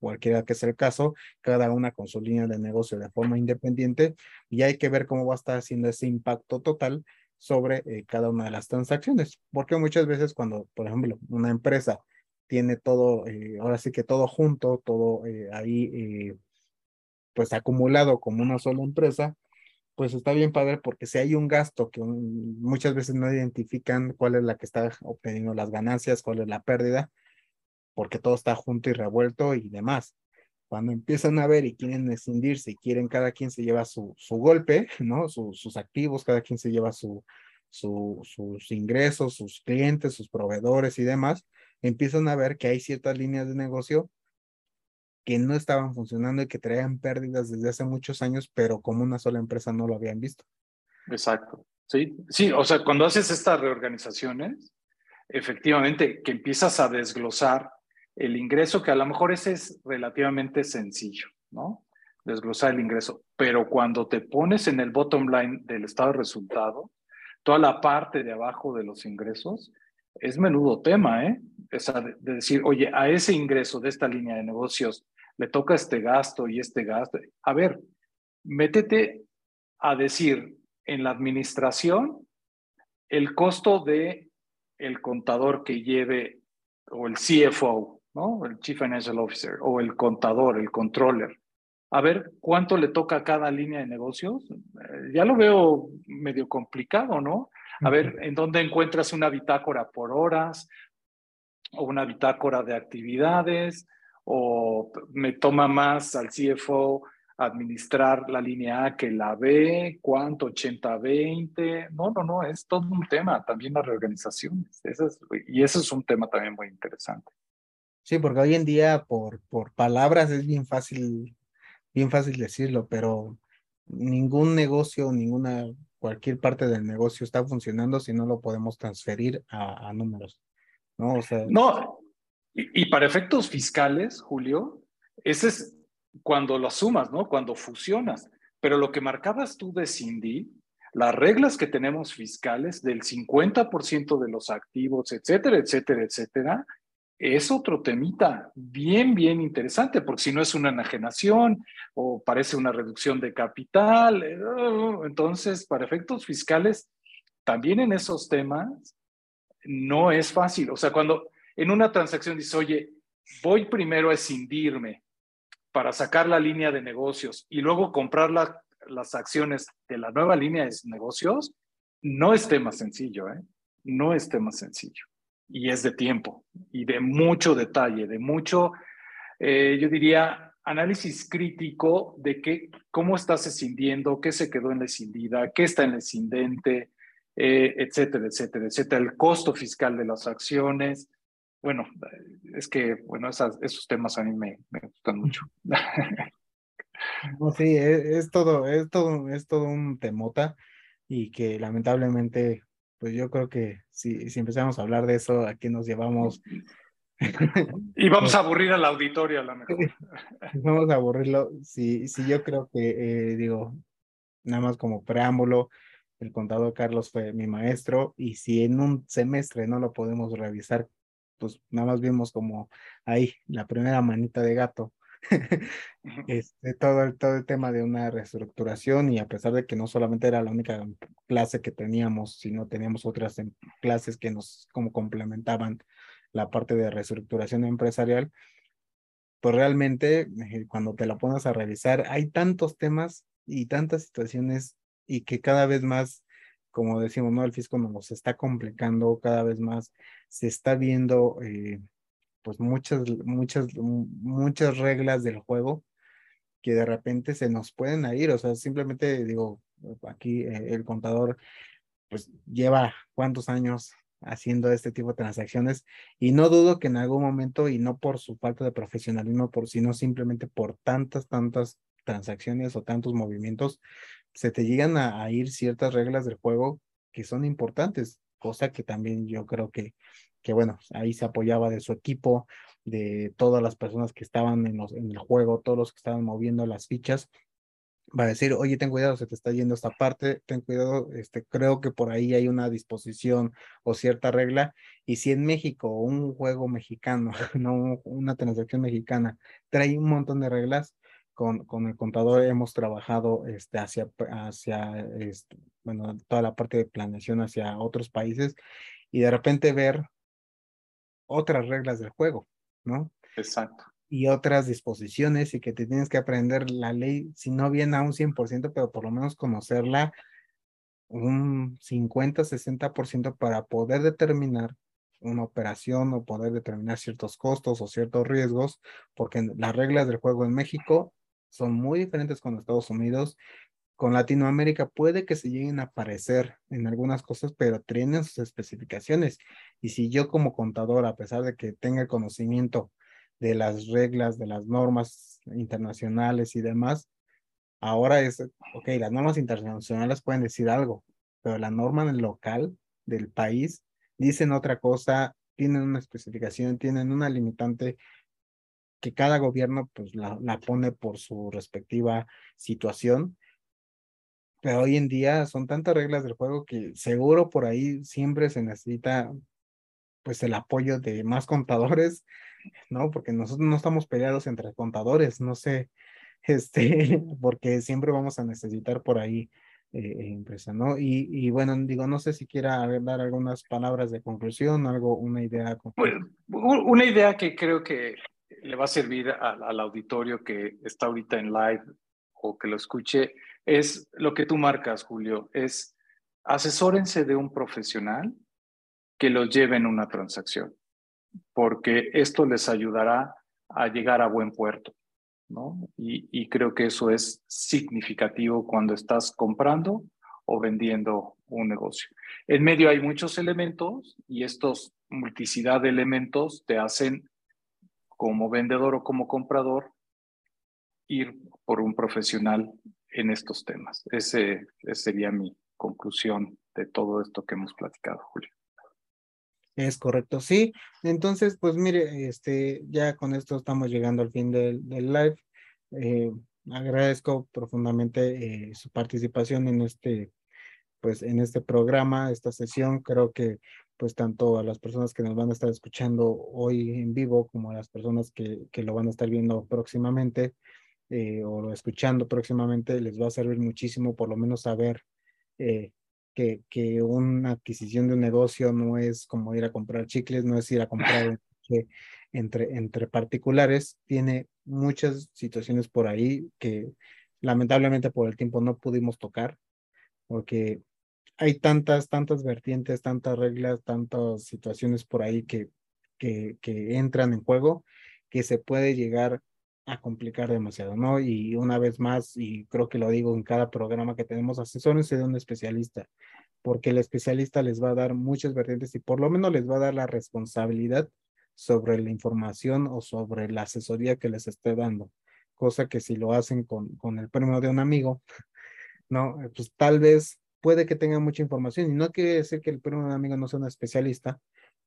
cualquiera que sea el caso, cada una con su línea de negocio de forma independiente y hay que ver cómo va a estar haciendo ese impacto total sobre eh, cada una de las transacciones, porque muchas veces cuando, por ejemplo, una empresa tiene todo, eh, ahora sí que todo junto, todo eh, ahí, pues acumulado como una sola empresa, pues está bien padre porque si hay un gasto que muchas veces no identifican cuál es la que está obteniendo las ganancias, cuál es la pérdida, porque todo está junto y revuelto y demás. Cuando empiezan a ver y quieren escindirse y quieren cada quien se lleva su, su golpe, (laughs) ¿no? sus activos, cada quien se lleva su, su, sus ingresos, sus clientes, sus proveedores y demás, empiezan a ver que hay ciertas líneas de negocio que no estaban funcionando y que traían pérdidas desde hace muchos años, pero como una sola empresa no lo habían visto. Exacto. Sí, sí, o sea, cuando haces estas reorganizaciones, efectivamente, que empiezas a desglosar el ingreso, que a lo mejor ese es relativamente sencillo, ¿no? Desglosar el ingreso. Pero cuando te pones en el bottom line del estado de resultado, toda la parte de abajo de los ingresos, es menudo tema, ¿eh? Es de, decir, oye, a ese ingreso de esta línea de negocios le toca este gasto y este gasto. A ver, métete a decir en la administración el costo de el contador que lleve o el CFO ¿no? El Chief Financial Officer o el contador, el controller. A ver cuánto le toca a cada línea de negocios. Eh, ya lo veo medio complicado, ¿no? A ver en dónde encuentras una bitácora por horas o una bitácora de actividades o me toma más al CFO administrar la línea A que la B, cuánto, 80-20. No, no, no, es todo un tema, también las reorganizaciones. y ese es un tema también muy interesante. Sí, porque hoy en día por, por palabras es bien fácil, bien fácil decirlo, pero ningún negocio, ninguna, cualquier parte del negocio está funcionando si no lo podemos transferir a, números. ¿no? O sea, no, y, para efectos fiscales, Julio, ese es cuando lo sumas, ¿no? Cuando fusionas. Pero lo que marcabas tú de Cindy, las reglas que tenemos fiscales del 50% de los activos, etcétera, etcétera, etcétera, es otro temita bien, bien interesante, porque si no es una enajenación o parece una reducción de capital, eh, entonces para efectos fiscales, también en esos temas no es fácil. O sea, cuando en una transacción dice, oye, voy primero a escindirme para sacar la línea de negocios y luego comprar las acciones de la nueva línea de negocios, no es tema sencillo, ¿eh? No es tema sencillo y es de tiempo y de mucho detalle, de mucho, eh, yo diría, análisis crítico de qué, cómo estás escindiendo, qué se quedó en la escindida, qué está en el escindente, eh, etcétera, etcétera, etcétera, el costo fiscal de las acciones. Bueno, es que, bueno, esos temas a mí me, gustan mucho. Sí, es, todo, es todo, es todo un temota y que lamentablemente pues yo creo que si, si empezamos a hablar de eso, aquí nos llevamos. (laughs) y vamos a aburrir al auditorio a lo mejor. (laughs) vamos a aburrirlo. Sí, sí, yo creo que, eh, digo, nada más como preámbulo, el contador Carlos fue mi maestro y si en un semestre no lo podemos revisar, pues nada más vimos como ahí la primera manita de gato (laughs) este, todo, el, todo el tema de una reestructuración y a pesar de que no solamente era la única clase que teníamos, sino teníamos otras em, clases que nos como complementaban la parte de reestructuración empresarial, pues realmente eh, cuando te la pones a revisar hay tantos temas y tantas situaciones y que cada vez más como decimos, ¿no? El fisco nos está complicando cada vez más, se está viendo eh, pues muchas, muchas, muchas reglas del juego que de repente se nos pueden ir, o sea, simplemente digo, aquí eh, el contador pues lleva cuántos años haciendo este tipo de transacciones y no dudo que en algún momento y no por su falta de profesionalismo, por sino simplemente por tantas, tantas transacciones o tantos movimientos, se te llegan a, ir ciertas reglas del juego que son importantes, cosa que también yo creo que, que bueno, ahí se apoyaba de su equipo, de todas las personas que estaban en, los, en el juego, todos los que estaban moviendo las fichas, va a decir, oye, ten cuidado, se te está yendo esta parte, ten cuidado, este, creo que por ahí hay una disposición o cierta regla, y si en México un juego mexicano, (laughs) no una transacción mexicana, trae un montón de reglas, con, con el contador hemos trabajado este, hacia, hacia este, bueno, toda la parte de planeación hacia otros países, y de repente ver otras reglas del juego, ¿no? Exacto y otras disposiciones y que te tienes que aprender la ley, si no bien a un 100%, pero por lo menos conocerla un 50, 60% para poder determinar una operación o poder determinar ciertos costos o ciertos riesgos, porque las reglas del juego en México son muy diferentes con Estados Unidos. Con Latinoamérica puede que se lleguen a parecer en algunas cosas, pero tienen sus especificaciones. Y si yo como contador, a pesar de que tenga conocimiento de las reglas, de las normas internacionales y demás. Ahora es, ok, las normas internacionales pueden decir algo, pero la norma local del país dicen otra cosa, tienen una especificación, tienen una limitante que cada gobierno pues la, la pone por su respectiva situación. Pero hoy en día son tantas reglas del juego que seguro por ahí siempre se necesita pues el apoyo de más contadores ¿no? Porque nosotros no estamos peleados entre contadores, no sé, (laughs) este, porque siempre vamos a necesitar por ahí eh, empresa, ¿no? Y, bueno, digo, no sé si quiera dar algunas palabras de conclusión, algo, una idea. Pues, una idea que creo que le va a servir al auditorio que está ahorita en live o que lo escuche, es lo que tú marcas, Julio, es asesórense de un profesional que los lleve en una transacción porque esto les ayudará a llegar a buen puerto, ¿no? Y, creo que eso es significativo cuando estás comprando o vendiendo un negocio. En medio hay muchos elementos y estos multiplicidad de elementos te hacen como vendedor o como comprador ir por un profesional en estos temas. Ese, esa sería mi conclusión de todo esto que hemos platicado, Julio. Es correcto, sí. Entonces, pues mire, este, ya con esto estamos llegando al fin del, del live. Eh, agradezco profundamente eh, su participación en este, pues, en este programa, esta sesión. Creo que, pues, tanto a las personas que nos van a estar escuchando hoy en vivo como a las personas que, que lo van a estar viendo próximamente eh, o escuchando próximamente, les va a servir muchísimo, por lo menos saber eh, que, que una adquisición de un negocio no es como ir a comprar chicles, no es ir a comprar (laughs) entre, entre particulares, tiene muchas situaciones por ahí que lamentablemente por el tiempo no pudimos tocar, porque hay tantas, tantas vertientes, tantas reglas, tantas situaciones por ahí que, que, que entran en juego que se puede llegar a complicar demasiado, ¿no? Y una vez más, y creo que lo digo en cada programa que tenemos, asesórense de un especialista, porque el especialista les va a dar muchas vertientes y por lo menos les va a dar la responsabilidad sobre la información o sobre la asesoría que les esté dando, cosa que si lo hacen con, con el premio de un amigo, (laughs) ¿no? Pues tal vez puede que tenga mucha información y no quiere decir que el premio de un amigo no sea un especialista,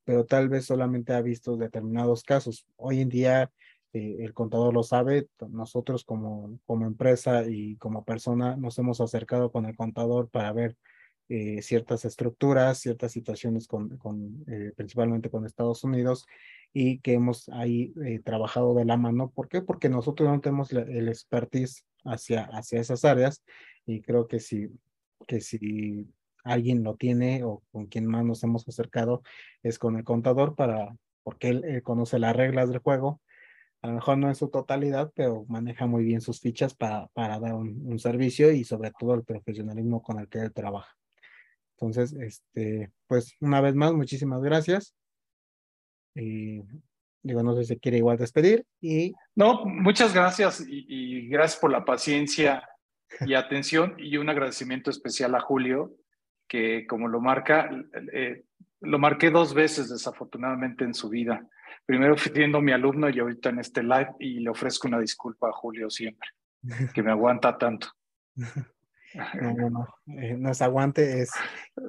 pero tal vez solamente ha visto determinados casos. Hoy en día eh, el contador lo sabe, nosotros como, como empresa y como persona nos hemos acercado con el contador para ver eh, ciertas estructuras, ciertas situaciones con, con eh, principalmente con Estados Unidos y que hemos ahí trabajado de la mano. ¿Por qué? Porque nosotros no tenemos el expertise hacia, hacia esas áreas y creo que si, que si alguien lo tiene o con quien más nos hemos acercado es con el contador para, porque él conoce las reglas del juego a lo mejor no en su totalidad, pero maneja muy bien sus fichas para, para dar un, servicio y sobre todo el profesionalismo con el que él trabaja. Entonces, este, pues una vez más, muchísimas gracias. Y digo, no sé si quiere igual despedir y... No, muchas gracias y, gracias por la paciencia y atención y un agradecimiento especial a Julio, que como lo marca, eh, lo marqué dos veces desafortunadamente en su vida. Primero siendo mi alumno y ahorita en este live y le ofrezco una disculpa a Julio siempre, que me aguanta tanto. (laughs) No, no, no, eh, nos aguante es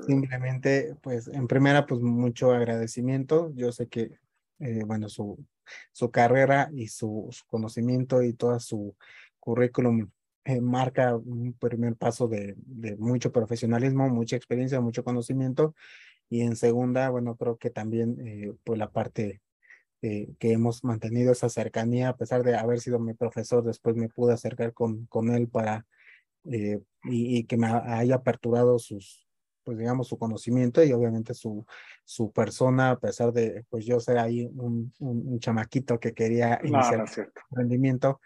simplemente, pues, en primera, pues, mucho agradecimiento. Yo sé que, eh, bueno, su, su carrera y su, conocimiento y toda su currículum eh, marca un primer paso de, de, mucho profesionalismo, mucha experiencia, mucho conocimiento. Y en segunda, bueno, creo que también, pues, la parte que hemos mantenido esa cercanía, a pesar de haber sido mi profesor, después me pude acercar con, con él para eh, y, que me haya aperturado sus, pues digamos, su conocimiento y obviamente su, su persona, a pesar de, pues yo ser ahí un, un, chamaquito que quería iniciar rendimiento,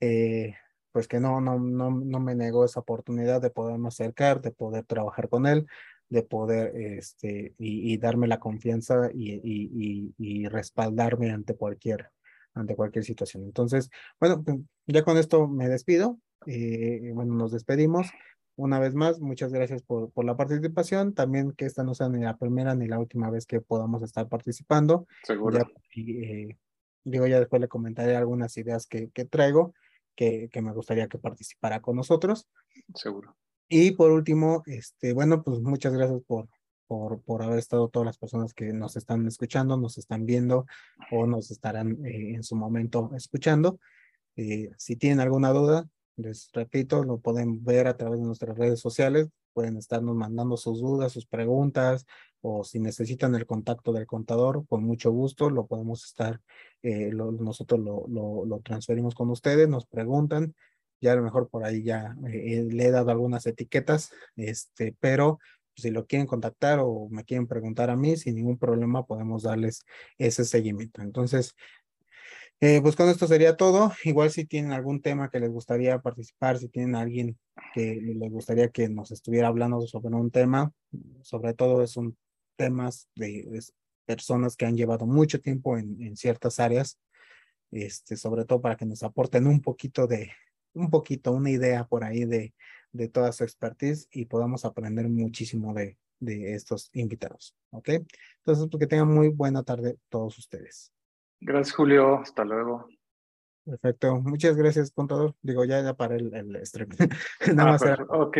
eh, pues que no, no, no, no me negó esa oportunidad de poderme acercar, de poder trabajar con él, de poder, este, y, y darme la confianza y, y, y, respaldarme ante cualquier, ante cualquier situación. Entonces, bueno, pues, ya con esto me despido. Eh, bueno, nos despedimos. Una vez más, muchas gracias por, por la participación. También que esta no sea ni la primera ni la última vez que podamos estar participando. Seguro. Eh, digo, ya después le comentaré algunas ideas que, que traigo que, que me gustaría que participara con nosotros. Seguro. Y por último, este, bueno, pues muchas gracias por, por, por haber estado todas las personas que nos están escuchando, nos están viendo o nos estarán eh, en su momento escuchando. si tienen alguna duda, les repito, lo pueden ver a través de nuestras redes sociales, pueden estarnos mandando sus dudas, sus preguntas, o si necesitan el contacto del contador, con mucho gusto lo podemos estar, eh, nosotros lo, lo, lo, transferimos con ustedes, nos preguntan, ya a lo mejor por ahí ya eh, le he dado algunas etiquetas, este, pero si lo quieren contactar o me quieren preguntar a mí, sin ningún problema podemos darles ese seguimiento. Entonces, eh, pues con esto sería todo. Igual si tienen algún tema que les gustaría participar, si tienen alguien que les gustaría que nos estuviera hablando sobre un tema, sobre todo son temas de, personas que han llevado mucho tiempo en, en, ciertas áreas, este, sobre todo para que nos aporten un poquito de, un poquito, una idea por ahí de, de toda su expertise y podamos aprender muchísimo de, de estos invitados. ¿Ok? Entonces, pues, que tengan muy buena tarde todos ustedes. Gracias, Julio. Hasta luego. Perfecto. Muchas gracias, contador. Digo, ya, ya para el, el stream. (laughs) Nada ah, más. Era... Ok.